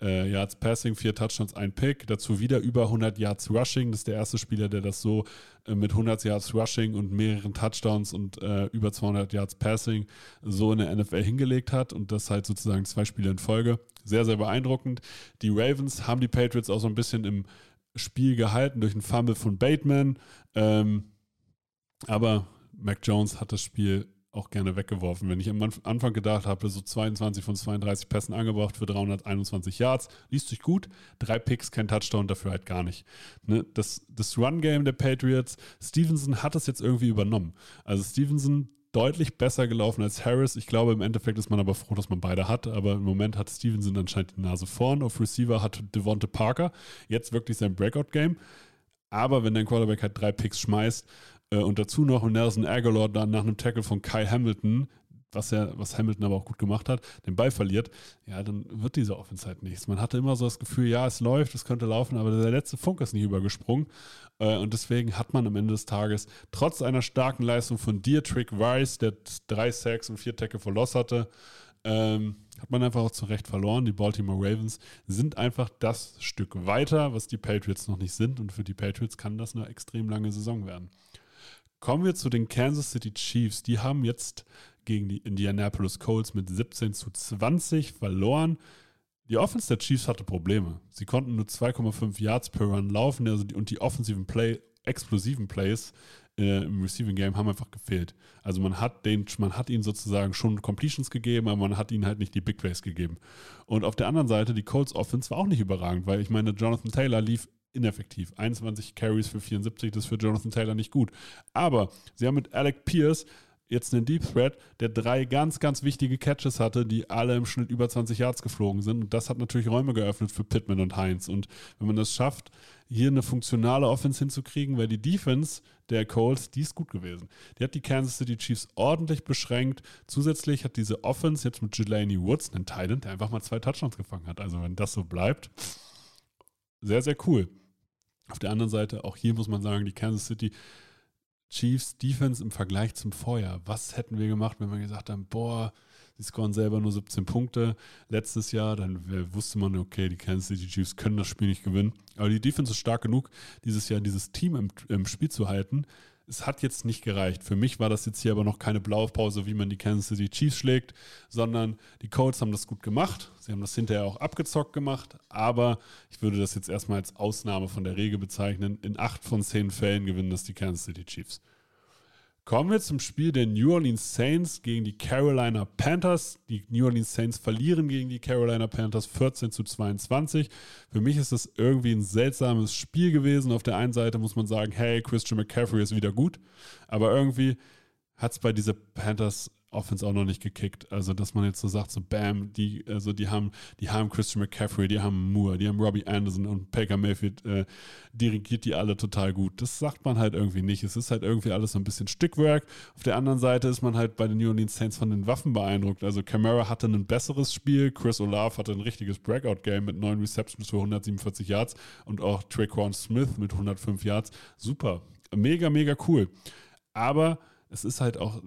äh, Yards Passing, vier Touchdowns, ein Pick. Dazu wieder über 100 Yards Rushing. Das ist der erste Spieler, der das so äh, mit 100 Yards Rushing und mehreren Touchdowns und äh, über 200 Yards Passing so in der NFL hingelegt hat. Und das halt sozusagen zwei Spiele in Folge. Sehr, sehr beeindruckend. Die Ravens haben die Patriots auch so ein bisschen im Spiel gehalten durch einen Fumble von Bateman. Ähm, aber Mac Jones hat das Spiel auch gerne weggeworfen. Wenn ich am Anfang gedacht habe, so 22 von 32 Pässen angebracht für 321 Yards, liest sich gut. Drei Picks, kein Touchdown, dafür halt gar nicht. Ne? Das, das Run-Game der Patriots, Stevenson hat das jetzt irgendwie übernommen. Also Stevenson deutlich besser gelaufen als Harris. Ich glaube, im Endeffekt ist man aber froh, dass man beide hat. Aber im Moment hat Stevenson anscheinend die Nase vorn. Auf Receiver hat Devonte Parker jetzt wirklich sein Breakout-Game. Aber wenn dein Quarterback halt drei Picks schmeißt, und dazu noch Nelson Aguilar dann nach einem Tackle von Kyle Hamilton, was er, was Hamilton aber auch gut gemacht hat, den Ball verliert, ja, dann wird diese Offense halt nichts. Man hatte immer so das Gefühl, ja, es läuft, es könnte laufen, aber der letzte Funk ist nicht übergesprungen. Äh, und deswegen hat man am Ende des Tages, trotz einer starken Leistung von Dietrich Rice, der drei Sacks und vier Tackle for Loss hatte, ähm, hat man einfach auch zu Recht verloren. Die Baltimore Ravens sind einfach das Stück weiter, was die Patriots noch nicht sind. Und für die Patriots kann das eine extrem lange Saison werden. Kommen wir zu den Kansas City Chiefs. Die haben jetzt gegen die Indianapolis Colts mit 17 zu 20 verloren. Die Offense der Chiefs hatte Probleme. Sie konnten nur 2,5 Yards per Run laufen also die, und die offensiven Play, explosiven Plays äh, im Receiving Game haben einfach gefehlt. Also man hat den, man hat ihnen sozusagen schon Completions gegeben, aber man hat ihnen halt nicht die Big Plays gegeben. Und auf der anderen Seite, die Colts Offense war auch nicht überragend, weil ich meine, Jonathan Taylor lief ineffektiv. 21 Carries für 74, das ist für Jonathan Taylor nicht gut. Aber sie haben mit Alec Pierce jetzt einen Deep Threat, der drei ganz, ganz wichtige Catches hatte, die alle im Schnitt über 20 Yards geflogen sind. Und das hat natürlich Räume geöffnet für Pittman und Heinz. Und wenn man das schafft, hier eine funktionale Offense hinzukriegen, weil die Defense der Colts, die ist gut gewesen. Die hat die Kansas City Chiefs ordentlich beschränkt. Zusätzlich hat diese Offense jetzt mit Jelani Woods einen Titan, der einfach mal zwei Touchdowns gefangen hat. Also wenn das so bleibt, sehr, sehr cool. Auf der anderen Seite, auch hier muss man sagen, die Kansas City Chiefs Defense im Vergleich zum Vorjahr. Was hätten wir gemacht, wenn wir gesagt haben, boah, sie scoren selber nur 17 Punkte letztes Jahr, dann wusste man, okay, die Kansas City Chiefs können das Spiel nicht gewinnen. Aber die Defense ist stark genug, dieses Jahr dieses Team im, im Spiel zu halten es hat jetzt nicht gereicht. Für mich war das jetzt hier aber noch keine Blaupause, wie man die Kansas City Chiefs schlägt, sondern die Colts haben das gut gemacht. Sie haben das hinterher auch abgezockt gemacht, aber ich würde das jetzt erstmal als Ausnahme von der Regel bezeichnen. In acht von zehn Fällen gewinnen das die Kansas City Chiefs. Kommen wir zum Spiel der New Orleans Saints gegen die Carolina Panthers. Die New Orleans Saints verlieren gegen die Carolina Panthers 14 zu 22. Für mich ist das irgendwie ein seltsames Spiel gewesen. Auf der einen Seite muss man sagen, hey, Christian McCaffrey ist wieder gut. Aber irgendwie hat es bei dieser Panthers Offense auch noch nicht gekickt. Also, dass man jetzt so sagt, so bam, die, also die haben, die haben Christian McCaffrey, die haben Moore, die haben Robbie Anderson und Baker Mayfield äh, dirigiert die alle total gut. Das sagt man halt irgendwie nicht. Es ist halt irgendwie alles so ein bisschen Stückwerk. Auf der anderen Seite ist man halt bei den New Orleans Saints von den Waffen beeindruckt. Also Camara hatte ein besseres Spiel, Chris Olave hatte ein richtiges Breakout-Game mit neun Receptions für 147 Yards und auch Traquan Smith mit 105 Yards. Super. Mega, mega cool. Aber es ist halt auch,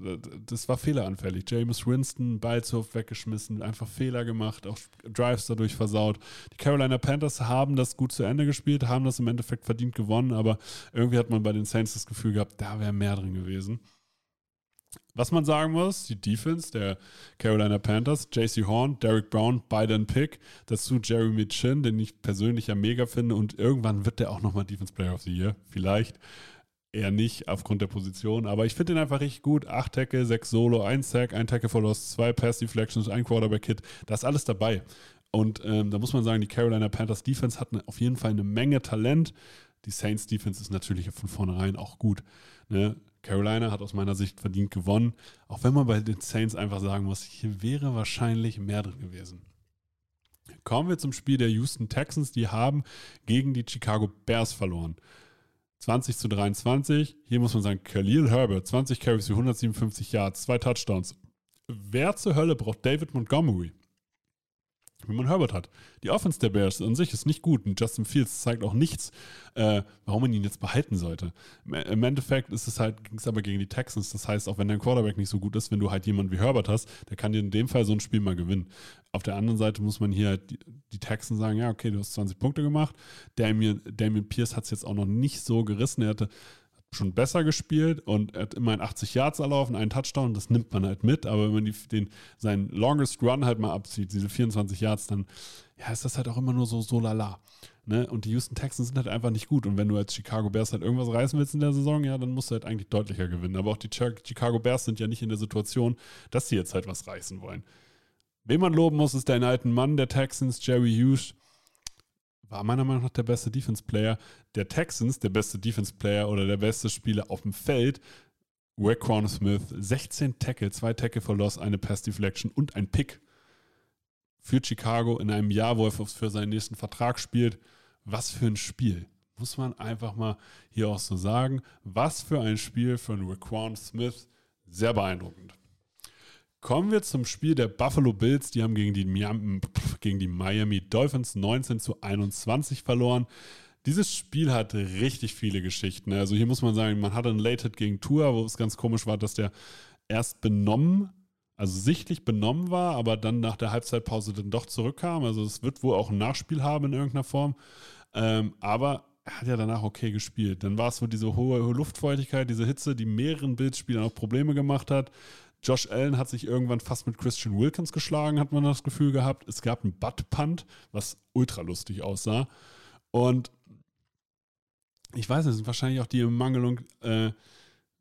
das war fehleranfällig. James Winston, Ball zu oft weggeschmissen, einfach Fehler gemacht, auch Drives dadurch versaut. Die Carolina Panthers haben das gut zu Ende gespielt, haben das im Endeffekt verdient gewonnen, aber irgendwie hat man bei den Saints das Gefühl gehabt, da wäre mehr drin gewesen. Was man sagen muss, die Defense der Carolina Panthers, JC Horn, Derek Brown, beide ein Pick. Dazu Jeremy Chin, den ich persönlich ja mega finde. Und irgendwann wird der auch nochmal Defense Player of the Year. Vielleicht. Eher nicht aufgrund der Position, aber ich finde ihn einfach richtig gut. Acht Tackle, sechs Solo, ein Sack, ein Tackle for Loss, zwei Pass Deflections, ein Quarterback-Hit. Da ist alles dabei. Und ähm, da muss man sagen, die Carolina Panthers Defense hat auf jeden Fall eine Menge Talent. Die Saints Defense ist natürlich von vornherein auch gut. Ne? Carolina hat aus meiner Sicht verdient gewonnen, auch wenn man bei den Saints einfach sagen muss, hier wäre wahrscheinlich mehr drin gewesen. Kommen wir zum Spiel der Houston Texans, die haben gegen die Chicago Bears verloren. 20 zu 23. Hier muss man sagen, Khalil Herbert, 20 Carries für 157 Yards, zwei Touchdowns. Wer zur Hölle braucht David Montgomery? Wenn man Herbert hat. Die Offense der Bears an sich ist nicht gut und Justin Fields zeigt auch nichts, äh, warum man ihn jetzt behalten sollte. Im Endeffekt ist es halt, ging es aber gegen die Texans. Das heißt, auch wenn dein Quarterback nicht so gut ist, wenn du halt jemanden wie Herbert hast, der kann dir in dem Fall so ein Spiel mal gewinnen. Auf der anderen Seite muss man hier halt die, die Texans sagen, ja, okay, du hast 20 Punkte gemacht. Damien, Damien Pierce hat es jetzt auch noch nicht so gerissen. Er hatte schon besser gespielt und hat immerhin 80 Yards erlaufen, einen Touchdown, das nimmt man halt mit, aber wenn man die, den, seinen Longest Run halt mal abzieht, diese 24 Yards, dann ja, ist das halt auch immer nur so, so lala. Ne? Und die Houston Texans sind halt einfach nicht gut. Und wenn du als Chicago Bears halt irgendwas reißen willst in der Saison, ja, dann musst du halt eigentlich deutlicher gewinnen. Aber auch die Chicago Bears sind ja nicht in der Situation, dass sie jetzt halt was reißen wollen. Wen man loben muss, ist der alten Mann der Texans, Jerry Hughes war meiner Meinung nach der beste Defense-Player der Texans, der beste Defense-Player oder der beste Spieler auf dem Feld. Raquan Smith, 16 Tackle, 2 Tackle for Loss, eine Pass-Deflection und ein Pick für Chicago in einem Jahr, wo er für seinen nächsten Vertrag spielt. Was für ein Spiel. Muss man einfach mal hier auch so sagen. Was für ein Spiel von Raquan Smith. Sehr beeindruckend. Kommen wir zum Spiel der Buffalo Bills. Die haben gegen die, gegen die Miami Dolphins 19 zu 21 verloren. Dieses Spiel hat richtig viele Geschichten. Also hier muss man sagen, man hatte einen Late-Hit gegen Tour, wo es ganz komisch war, dass der erst benommen, also sichtlich benommen war, aber dann nach der Halbzeitpause dann doch zurückkam. Also es wird wohl auch ein Nachspiel haben in irgendeiner Form. Ähm, aber er hat ja danach okay gespielt. Dann war es wohl diese hohe Luftfeuchtigkeit, diese Hitze, die mehreren Bills-Spielern auch Probleme gemacht hat. Josh Allen hat sich irgendwann fast mit Christian Wilkins geschlagen, hat man das Gefühl gehabt. Es gab einen Butt-Punt, was ultra lustig aussah. Und ich weiß nicht, es sind wahrscheinlich auch die Mangelung äh,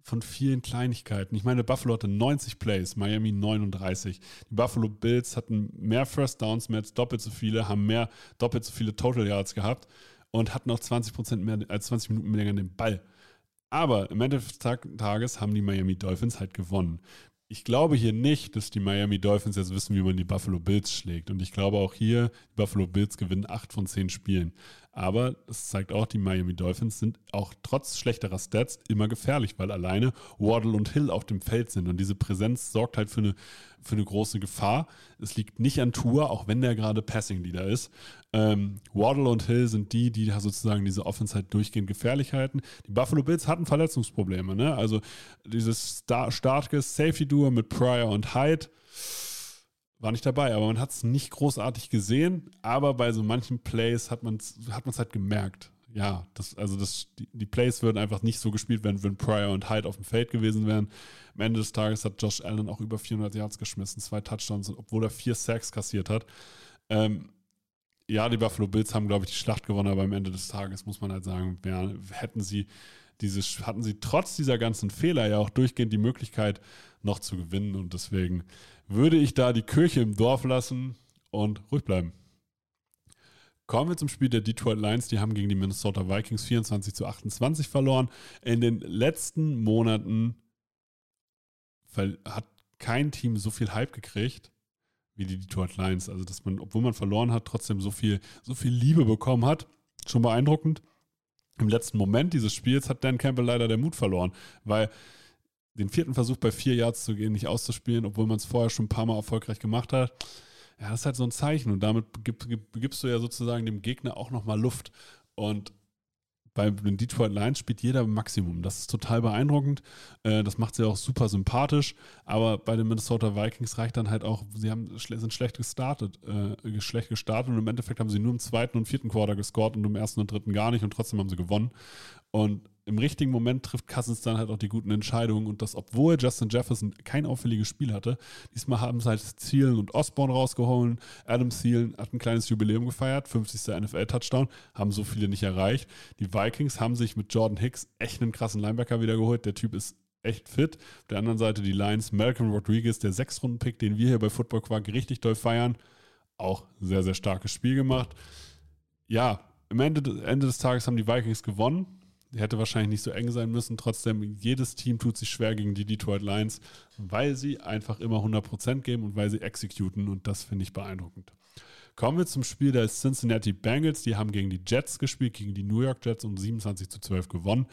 von vielen Kleinigkeiten. Ich meine, Buffalo hatte 90 Plays, Miami 39. Die Buffalo Bills hatten mehr First Downs, mehr als doppelt so viele, haben mehr doppelt so viele Total Yards gehabt und hatten auch 20% mehr als 20 Minuten länger den Ball. Aber im Ende des Tages haben die Miami Dolphins halt gewonnen ich glaube hier nicht, dass die Miami Dolphins jetzt wissen, wie man die Buffalo Bills schlägt. Und ich glaube auch hier, die Buffalo Bills gewinnen acht von zehn Spielen. Aber es zeigt auch, die Miami Dolphins sind auch trotz schlechterer Stats immer gefährlich, weil alleine Waddle und Hill auf dem Feld sind. Und diese Präsenz sorgt halt für eine, für eine große Gefahr. Es liegt nicht an Tour, auch wenn der gerade Passing Leader ist. Ähm, Waddle und Hill sind die, die sozusagen diese Offense halt durchgehend gefährlich halten. Die Buffalo Bills hatten Verletzungsprobleme. Ne? Also dieses starke Safety-Duo mit Pryor und Hyde war nicht dabei, aber man hat es nicht großartig gesehen, aber bei so manchen Plays hat man es hat halt gemerkt. Ja, das, also das, die, die, Plays würden einfach nicht so gespielt werden, wenn Pryor und Hyde auf dem Feld gewesen wären. Am Ende des Tages hat Josh Allen auch über 400 Yards geschmissen, zwei Touchdowns, obwohl er vier Sacks kassiert hat. Ähm, ja, die Buffalo Bills haben, glaube ich, die Schlacht gewonnen, aber am Ende des Tages muss man halt sagen, ja, hätten sie dieses, hatten sie trotz dieser ganzen Fehler ja auch durchgehend die Möglichkeit, noch zu gewinnen. Und deswegen würde ich da die Kirche im Dorf lassen und ruhig bleiben. Kommen wir zum Spiel der Detroit Lions. Die haben gegen die Minnesota Vikings 24 zu 28 verloren. In den letzten Monaten hat kein Team so viel Hype gekriegt wie die Detroit Lions. Also, dass man, obwohl man verloren hat, trotzdem so viel, so viel Liebe bekommen hat. Schon beeindruckend. Im letzten Moment dieses Spiels hat Dan Campbell leider der Mut verloren, weil den vierten Versuch bei vier Yards zu gehen, nicht auszuspielen, obwohl man es vorher schon ein paar Mal erfolgreich gemacht hat. Ja, das ist halt so ein Zeichen und damit gib, gib, gibst du ja sozusagen dem Gegner auch nochmal Luft. Und bei den Detroit Lions spielt jeder Maximum. Das ist total beeindruckend. Äh, das macht sie auch super sympathisch. Aber bei den Minnesota Vikings reicht dann halt auch, sie haben, sind schlecht gestartet, äh, schlecht gestartet und im Endeffekt haben sie nur im zweiten und vierten Quarter gescored und im ersten und dritten gar nicht und trotzdem haben sie gewonnen. Und im richtigen Moment trifft Cousins dann halt auch die guten Entscheidungen und das, obwohl Justin Jefferson kein auffälliges Spiel hatte. Diesmal haben sie halt Thielen und Osborne rausgeholt. Adam Thielen hat ein kleines Jubiläum gefeiert, 50. NFL-Touchdown, haben so viele nicht erreicht. Die Vikings haben sich mit Jordan Hicks echt einen krassen Linebacker wiedergeholt. Der Typ ist echt fit. Auf der anderen Seite die Lions, Malcolm Rodriguez, der Sechs-Runden-Pick, den wir hier bei Football Quark richtig doll feiern. Auch sehr, sehr starkes Spiel gemacht. Ja, am Ende, Ende des Tages haben die Vikings gewonnen hätte wahrscheinlich nicht so eng sein müssen. Trotzdem, jedes Team tut sich schwer gegen die Detroit Lions, weil sie einfach immer 100% geben und weil sie exekuten und das finde ich beeindruckend. Kommen wir zum Spiel der Cincinnati Bengals. Die haben gegen die Jets gespielt, gegen die New York Jets und 27 zu 12 gewonnen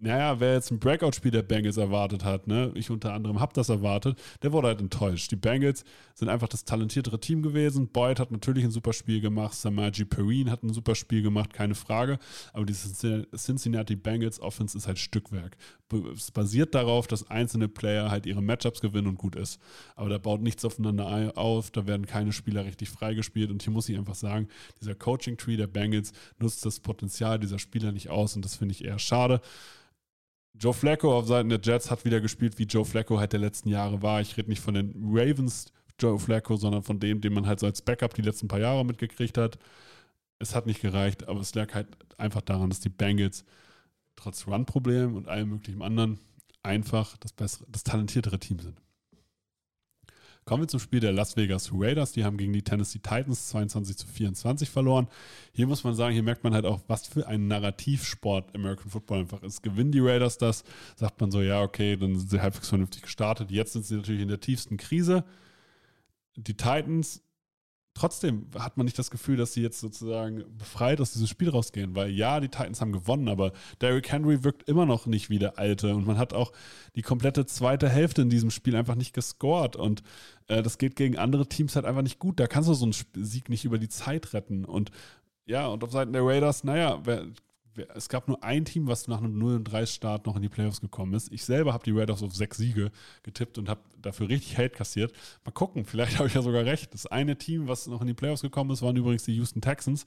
naja, wer jetzt ein Breakout-Spiel der Bengals erwartet hat, ne, ich unter anderem habe das erwartet, der wurde halt enttäuscht. Die Bengals sind einfach das talentiertere Team gewesen. Boyd hat natürlich ein super Spiel gemacht, Samaji Perrine hat ein super Spiel gemacht, keine Frage. Aber diese Cincinnati Bengals Offense ist halt Stückwerk. Es basiert darauf, dass einzelne Player halt ihre Matchups gewinnen und gut ist. Aber da baut nichts aufeinander auf, da werden keine Spieler richtig freigespielt. Und hier muss ich einfach sagen, dieser Coaching-Tree der Bengals nutzt das Potenzial dieser Spieler nicht aus und das finde ich eher schade. Joe Flacco auf Seiten der Jets hat wieder gespielt, wie Joe Flacco halt der letzten Jahre war. Ich rede nicht von den Ravens Joe Flacco, sondern von dem, den man halt so als Backup die letzten paar Jahre mitgekriegt hat. Es hat nicht gereicht, aber es lag halt einfach daran, dass die Bengals trotz Run-Problemen und allem möglichen anderen einfach das, bessere, das talentiertere Team sind. Kommen wir zum Spiel der Las Vegas Raiders. Die haben gegen die Tennessee Titans 22 zu 24 verloren. Hier muss man sagen, hier merkt man halt auch, was für ein Narrativsport American Football einfach ist. Gewinnen die Raiders das, sagt man so, ja, okay, dann sind sie halbwegs vernünftig gestartet. Jetzt sind sie natürlich in der tiefsten Krise. Die Titans trotzdem hat man nicht das Gefühl, dass sie jetzt sozusagen befreit aus diesem Spiel rausgehen, weil ja, die Titans haben gewonnen, aber Derrick Henry wirkt immer noch nicht wie der Alte und man hat auch die komplette zweite Hälfte in diesem Spiel einfach nicht gescored und äh, das geht gegen andere Teams halt einfach nicht gut. Da kannst du so einen Sieg nicht über die Zeit retten und ja, und auf Seiten der Raiders, naja, es gab nur ein Team, was nach einem 0-3-Start noch in die Playoffs gekommen ist. Ich selber habe die Raiders auf sechs Siege getippt und habe dafür richtig Hate kassiert. Mal gucken, vielleicht [laughs] habe ich ja sogar recht. Das eine Team, was noch in die Playoffs gekommen ist, waren übrigens die Houston Texans.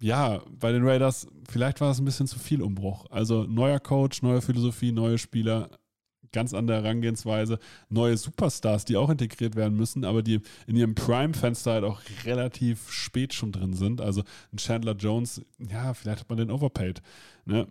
Ja, bei den Raiders, vielleicht war es ein bisschen zu viel Umbruch. Also neuer Coach, neue Philosophie, neue Spieler ganz andere Herangehensweise, neue Superstars, die auch integriert werden müssen, aber die in ihrem Prime-Fenster halt auch relativ spät schon drin sind. Also ein Chandler Jones, ja, vielleicht hat man den overpaid. Ne?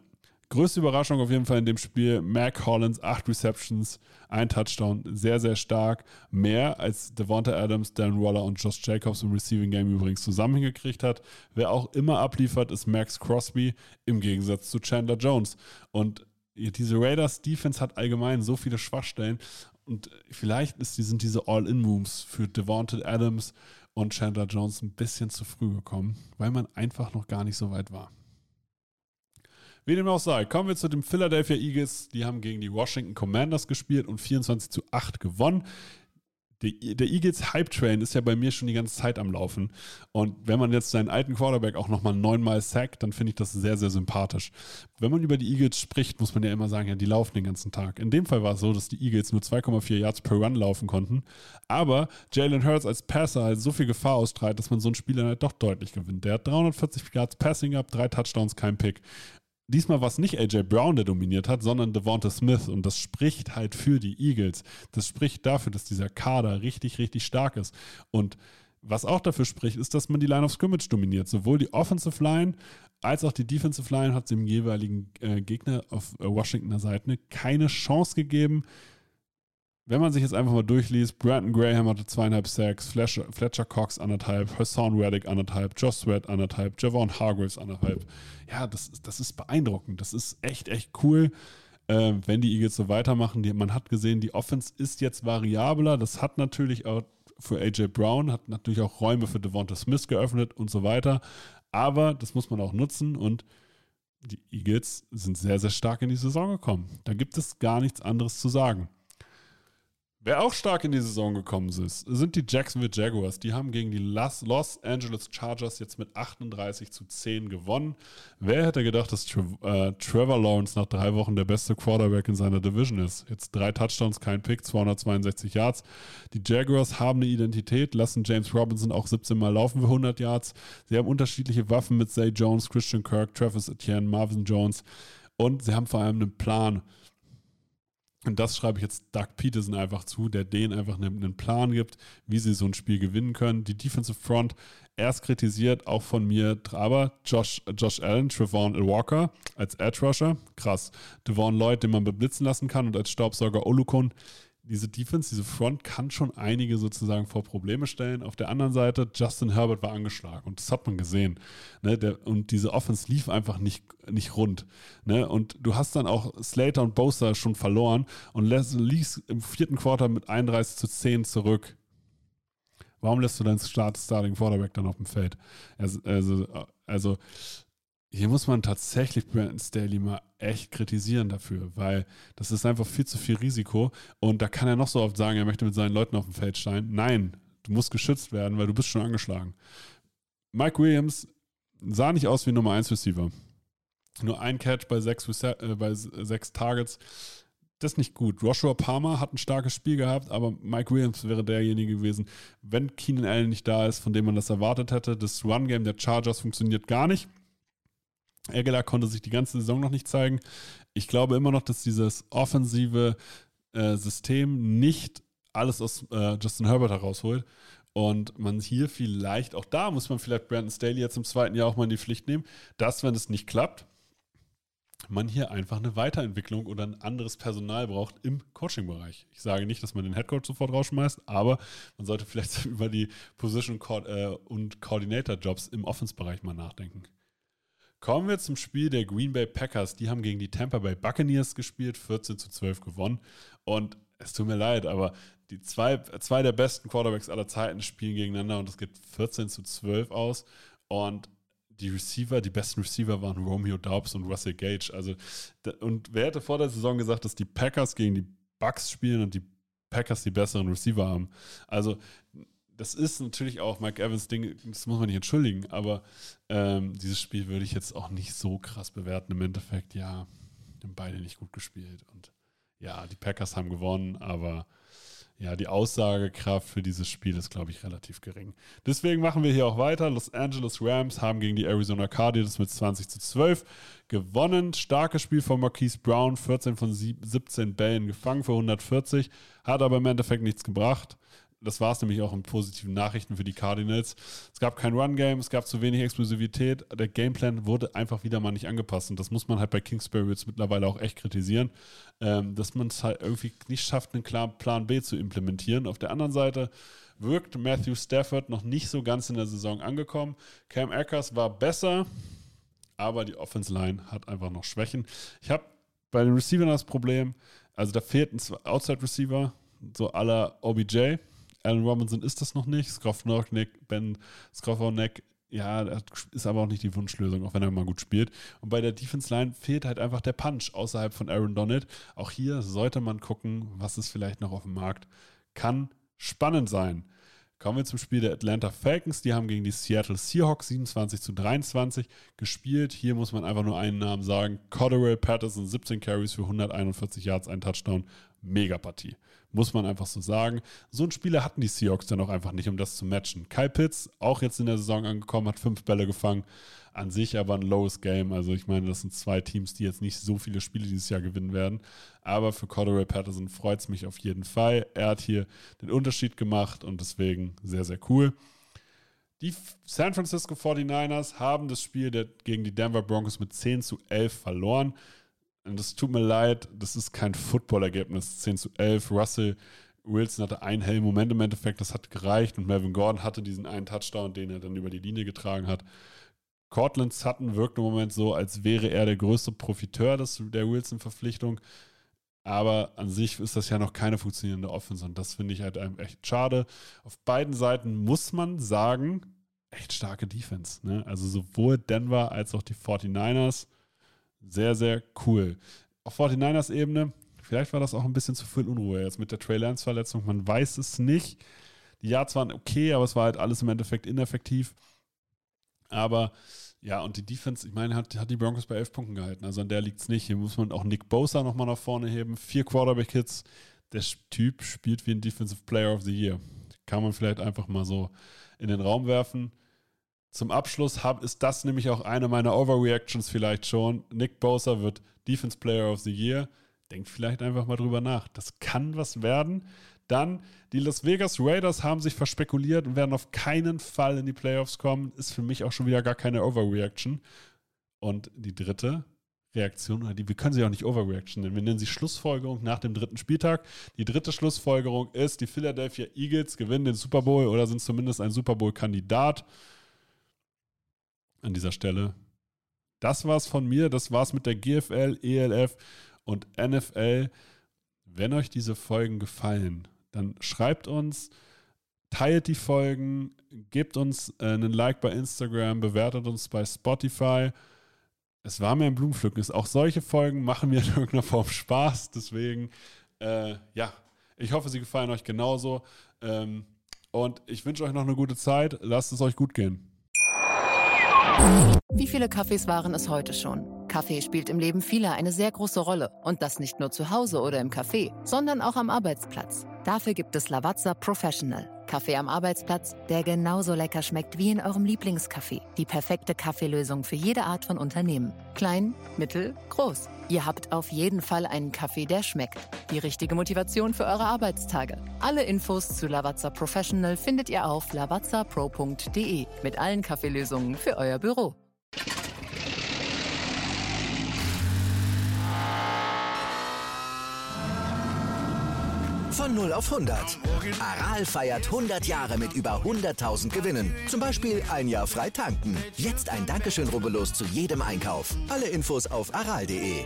Größte Überraschung auf jeden Fall in dem Spiel: Mac Hollins, acht Receptions, ein Touchdown, sehr, sehr stark. Mehr als Devonta Adams, Dan Waller und Josh Jacobs im Receiving Game übrigens zusammen hingekriegt hat. Wer auch immer abliefert, ist Max Crosby im Gegensatz zu Chandler Jones. Und diese Raiders Defense hat allgemein so viele Schwachstellen und vielleicht ist sind diese All-In-Moves für Devonta Adams und Chandler Jones ein bisschen zu früh gekommen, weil man einfach noch gar nicht so weit war. Wie dem auch sei, kommen wir zu den Philadelphia Eagles. Die haben gegen die Washington Commanders gespielt und 24 zu 8 gewonnen der, Eagles Hype Train ist ja bei mir schon die ganze Zeit am Laufen. Und wenn man jetzt seinen alten Quarterback auch nochmal neunmal sackt, dann finde ich das sehr, sehr sympathisch. Wenn man über die Eagles spricht, muss man ja immer sagen, ja, die laufen den ganzen Tag. In dem Fall war es so, dass die Eagles nur 2,4 Yards per Run laufen konnten. Aber Jalen Hurts als Passer halt so viel Gefahr austreibt, dass man so einen Spieler halt doch deutlich gewinnt. Der hat 340 Yards Passing gehabt, drei Touchdowns, kein Pick diesmal war es nicht AJ Brown, der dominiert hat, sondern Devonta Smith. Und das spricht halt für die Eagles. Das spricht dafür, dass dieser Kader richtig, richtig stark ist. Und was auch dafür spricht, ist, dass man die Line of Scrimmage dominiert. Sowohl die Offensive Line als auch die Defensive Line hat dem jeweiligen äh, Gegner auf äh, Washingtoner Seite keine Chance gegeben, wenn man sich jetzt einfach mal durchliest, Brandon Graham hatte zweieinhalb Sacks, Fletcher, Fletcher Cox anderthalb, Hassan Reddick anderthalb, Josh Sweat anderthalb, Javon Hargreaves anderthalb. Ja, das, das ist beeindruckend. Das ist echt, echt cool, äh, wenn die Eagles so weitermachen. Die, man hat gesehen, die Offense ist jetzt variabler. Das hat natürlich auch für AJ Brown, hat natürlich auch Räume für Devonta Smith geöffnet und so weiter. Aber das muss man auch nutzen und die Eagles sind sehr, sehr stark in die Saison gekommen. Da gibt es gar nichts anderes zu sagen. Wer auch stark in die Saison gekommen ist, sind die Jacksonville Jaguars. Die haben gegen die Los Angeles Chargers jetzt mit 38 zu 10 gewonnen. Wer hätte gedacht, dass äh, Trevor Lawrence nach drei Wochen der beste Quarterback in seiner Division ist? Jetzt drei Touchdowns, kein Pick, 262 Yards. Die Jaguars haben eine Identität, lassen James Robinson auch 17 Mal laufen für 100 Yards. Sie haben unterschiedliche Waffen mit Zay Jones, Christian Kirk, Travis Etienne, Marvin Jones. Und sie haben vor allem einen Plan und das schreibe ich jetzt Doug Peterson einfach zu, der denen einfach einen Plan gibt, wie sie so ein Spiel gewinnen können. Die Defensive Front erst kritisiert, auch von mir, aber Josh, Josh Allen, Trevon Walker als Edge Rusher, krass. Devon Lloyd, den man beblitzen lassen kann und als Staubsauger Olukon diese Defense, diese Front kann schon einige sozusagen vor Probleme stellen. Auf der anderen Seite, Justin Herbert war angeschlagen und das hat man gesehen. Ne? Der, und diese Offense lief einfach nicht, nicht rund. Ne? Und du hast dann auch Slater und Bosa schon verloren und liegst im vierten Quarter mit 31 zu 10 zurück. Warum lässt du deinen Start Starting Quarterback dann auf dem Feld? Also, also, also hier muss man tatsächlich Brandon Staley mal echt kritisieren dafür, weil das ist einfach viel zu viel Risiko und da kann er noch so oft sagen, er möchte mit seinen Leuten auf dem Feld stehen. Nein, du musst geschützt werden, weil du bist schon angeschlagen. Mike Williams sah nicht aus wie Nummer 1 Receiver. Nur ein Catch bei sechs, äh, bei sechs Targets. Das ist nicht gut. Joshua Palmer hat ein starkes Spiel gehabt, aber Mike Williams wäre derjenige gewesen, wenn Keenan Allen nicht da ist, von dem man das erwartet hätte. Das Run-Game der Chargers funktioniert gar nicht. Aguilar konnte sich die ganze Saison noch nicht zeigen. Ich glaube immer noch, dass dieses offensive äh, System nicht alles aus äh, Justin Herbert herausholt. Und man hier vielleicht, auch da muss man vielleicht Brandon Staley jetzt im zweiten Jahr auch mal in die Pflicht nehmen, dass, wenn es nicht klappt, man hier einfach eine Weiterentwicklung oder ein anderes Personal braucht im Coaching-Bereich. Ich sage nicht, dass man den Headcoach sofort rausschmeißt, aber man sollte vielleicht [laughs] über die Position- äh, und Coordinator-Jobs im Offense-Bereich mal nachdenken. Kommen wir zum Spiel der Green Bay Packers. Die haben gegen die Tampa Bay Buccaneers gespielt, 14 zu 12 gewonnen. Und es tut mir leid, aber die zwei, zwei der besten Quarterbacks aller Zeiten spielen gegeneinander und es geht 14 zu 12 aus. Und die Receiver, die besten Receiver waren Romeo Daubs und Russell Gage. Also, und wer hätte vor der Saison gesagt, dass die Packers gegen die Bucks spielen und die Packers die besseren Receiver haben? Also, das ist natürlich auch Mike Evans Ding, das muss man nicht entschuldigen, aber ähm, dieses Spiel würde ich jetzt auch nicht so krass bewerten. Im Endeffekt, ja, haben beide nicht gut gespielt. Und ja, die Packers haben gewonnen, aber ja, die Aussagekraft für dieses Spiel ist, glaube ich, relativ gering. Deswegen machen wir hier auch weiter. Los Angeles Rams haben gegen die Arizona Cardinals mit 20 zu 12 gewonnen. Starkes Spiel von Marquise Brown, 14 von 17 Bällen gefangen für 140, hat aber im Endeffekt nichts gebracht das war es nämlich auch in positiven Nachrichten für die Cardinals. Es gab kein Run-Game, es gab zu wenig Explosivität. Der Gameplan wurde einfach wieder mal nicht angepasst. Und das muss man halt bei Kingsbury jetzt mittlerweile auch echt kritisieren, ähm, dass man es halt irgendwie nicht schafft, einen klaren Plan B zu implementieren. Auf der anderen Seite wirkt Matthew Stafford noch nicht so ganz in der Saison angekommen. Cam Akers war besser, aber die Offense Line hat einfach noch Schwächen. Ich habe bei den Receivern das Problem, also da fehlt ein Outside Receiver, so aller OBJ Alan Robinson ist das noch nicht. Skowronek, Ben Skowronek, ja, ist aber auch nicht die Wunschlösung, auch wenn er mal gut spielt. Und bei der Defense Line fehlt halt einfach der Punch außerhalb von Aaron Donald. Auch hier sollte man gucken, was ist vielleicht noch auf dem Markt. Kann spannend sein. Kommen wir zum Spiel der Atlanta Falcons. Die haben gegen die Seattle Seahawks 27 zu 23 gespielt. Hier muss man einfach nur einen Namen sagen. Cotterell Patterson, 17 Carries für 141 Yards, ein Touchdown. Megapartie. Muss man einfach so sagen. So einen Spieler hatten die Seahawks dann auch einfach nicht, um das zu matchen. Kyle Pitts, auch jetzt in der Saison angekommen, hat fünf Bälle gefangen. An sich aber ein lowes Game. Also ich meine, das sind zwei Teams, die jetzt nicht so viele Spiele dieses Jahr gewinnen werden. Aber für Cordero Patterson freut es mich auf jeden Fall. Er hat hier den Unterschied gemacht und deswegen sehr, sehr cool. Die San Francisco 49ers haben das Spiel gegen die Denver Broncos mit 10 zu 11 verloren. Das tut mir leid, das ist kein Footballergebnis. 10 zu 11. Russell Wilson hatte einen hellen Moment im Endeffekt, das hat gereicht. Und Melvin Gordon hatte diesen einen Touchdown, den er dann über die Linie getragen hat. Cortland Sutton wirkt im Moment so, als wäre er der größte Profiteur des, der Wilson-Verpflichtung. Aber an sich ist das ja noch keine funktionierende Offense und das finde ich halt echt schade. Auf beiden Seiten muss man sagen, echt starke Defense. Ne? Also sowohl Denver als auch die 49ers sehr, sehr cool. Auf 49ers Ebene Vielleicht war das auch ein bisschen zu viel Unruhe jetzt mit der Trey Lance-Verletzung. Man weiß es nicht. Die Yards waren okay, aber es war halt alles im Endeffekt ineffektiv. Aber ja, und die Defense, ich meine, hat, hat die Broncos bei elf Punkten gehalten. Also an der liegt es nicht. Hier muss man auch Nick Bosa nochmal nach vorne heben. Vier Quarterback-Hits. Der Typ spielt wie ein Defensive Player of the Year. Kann man vielleicht einfach mal so in den Raum werfen. Zum Abschluss hab, ist das nämlich auch eine meiner Overreactions vielleicht schon. Nick Bosa wird Defense Player of the Year. Denkt vielleicht einfach mal drüber nach. Das kann was werden. Dann, die Las Vegas Raiders haben sich verspekuliert und werden auf keinen Fall in die Playoffs kommen. Ist für mich auch schon wieder gar keine Overreaction. Und die dritte Reaktion, oder die, wir können sie auch nicht Overreaction nennen. Wir nennen sie Schlussfolgerung nach dem dritten Spieltag. Die dritte Schlussfolgerung ist, die Philadelphia Eagles gewinnen den Super Bowl oder sind zumindest ein Super Bowl-Kandidat. An dieser Stelle. Das war's von mir. Das war's mit der GFL, ELF und NFL. Wenn euch diese Folgen gefallen, dann schreibt uns, teilt die Folgen, gebt uns äh, einen Like bei Instagram, bewertet uns bei Spotify. Es war mir ein Blumenpflücken. Auch solche Folgen machen mir in irgendeiner Form Spaß. Deswegen, äh, ja, ich hoffe, sie gefallen euch genauso. Ähm, und ich wünsche euch noch eine gute Zeit. Lasst es euch gut gehen. Wie viele Kaffees waren es heute schon? Kaffee spielt im Leben vieler eine sehr große Rolle. Und das nicht nur zu Hause oder im Café, sondern auch am Arbeitsplatz. Dafür gibt es Lavazza Professional. Kaffee am Arbeitsplatz, der genauso lecker schmeckt wie in eurem Lieblingscafé. Die perfekte Kaffeelösung für jede Art von Unternehmen. Klein, mittel, groß. Ihr habt auf jeden Fall einen Kaffee, der schmeckt. Die richtige Motivation für eure Arbeitstage. Alle Infos zu Lavazza Professional findet ihr auf lavazzapro.de mit allen Kaffeelösungen für euer Büro. Von 0 auf 100. Aral feiert 100 Jahre mit über 100.000 Gewinnen. Zum Beispiel ein Jahr frei tanken. Jetzt ein Dankeschön, rubbellos zu jedem Einkauf. Alle Infos auf aral.de.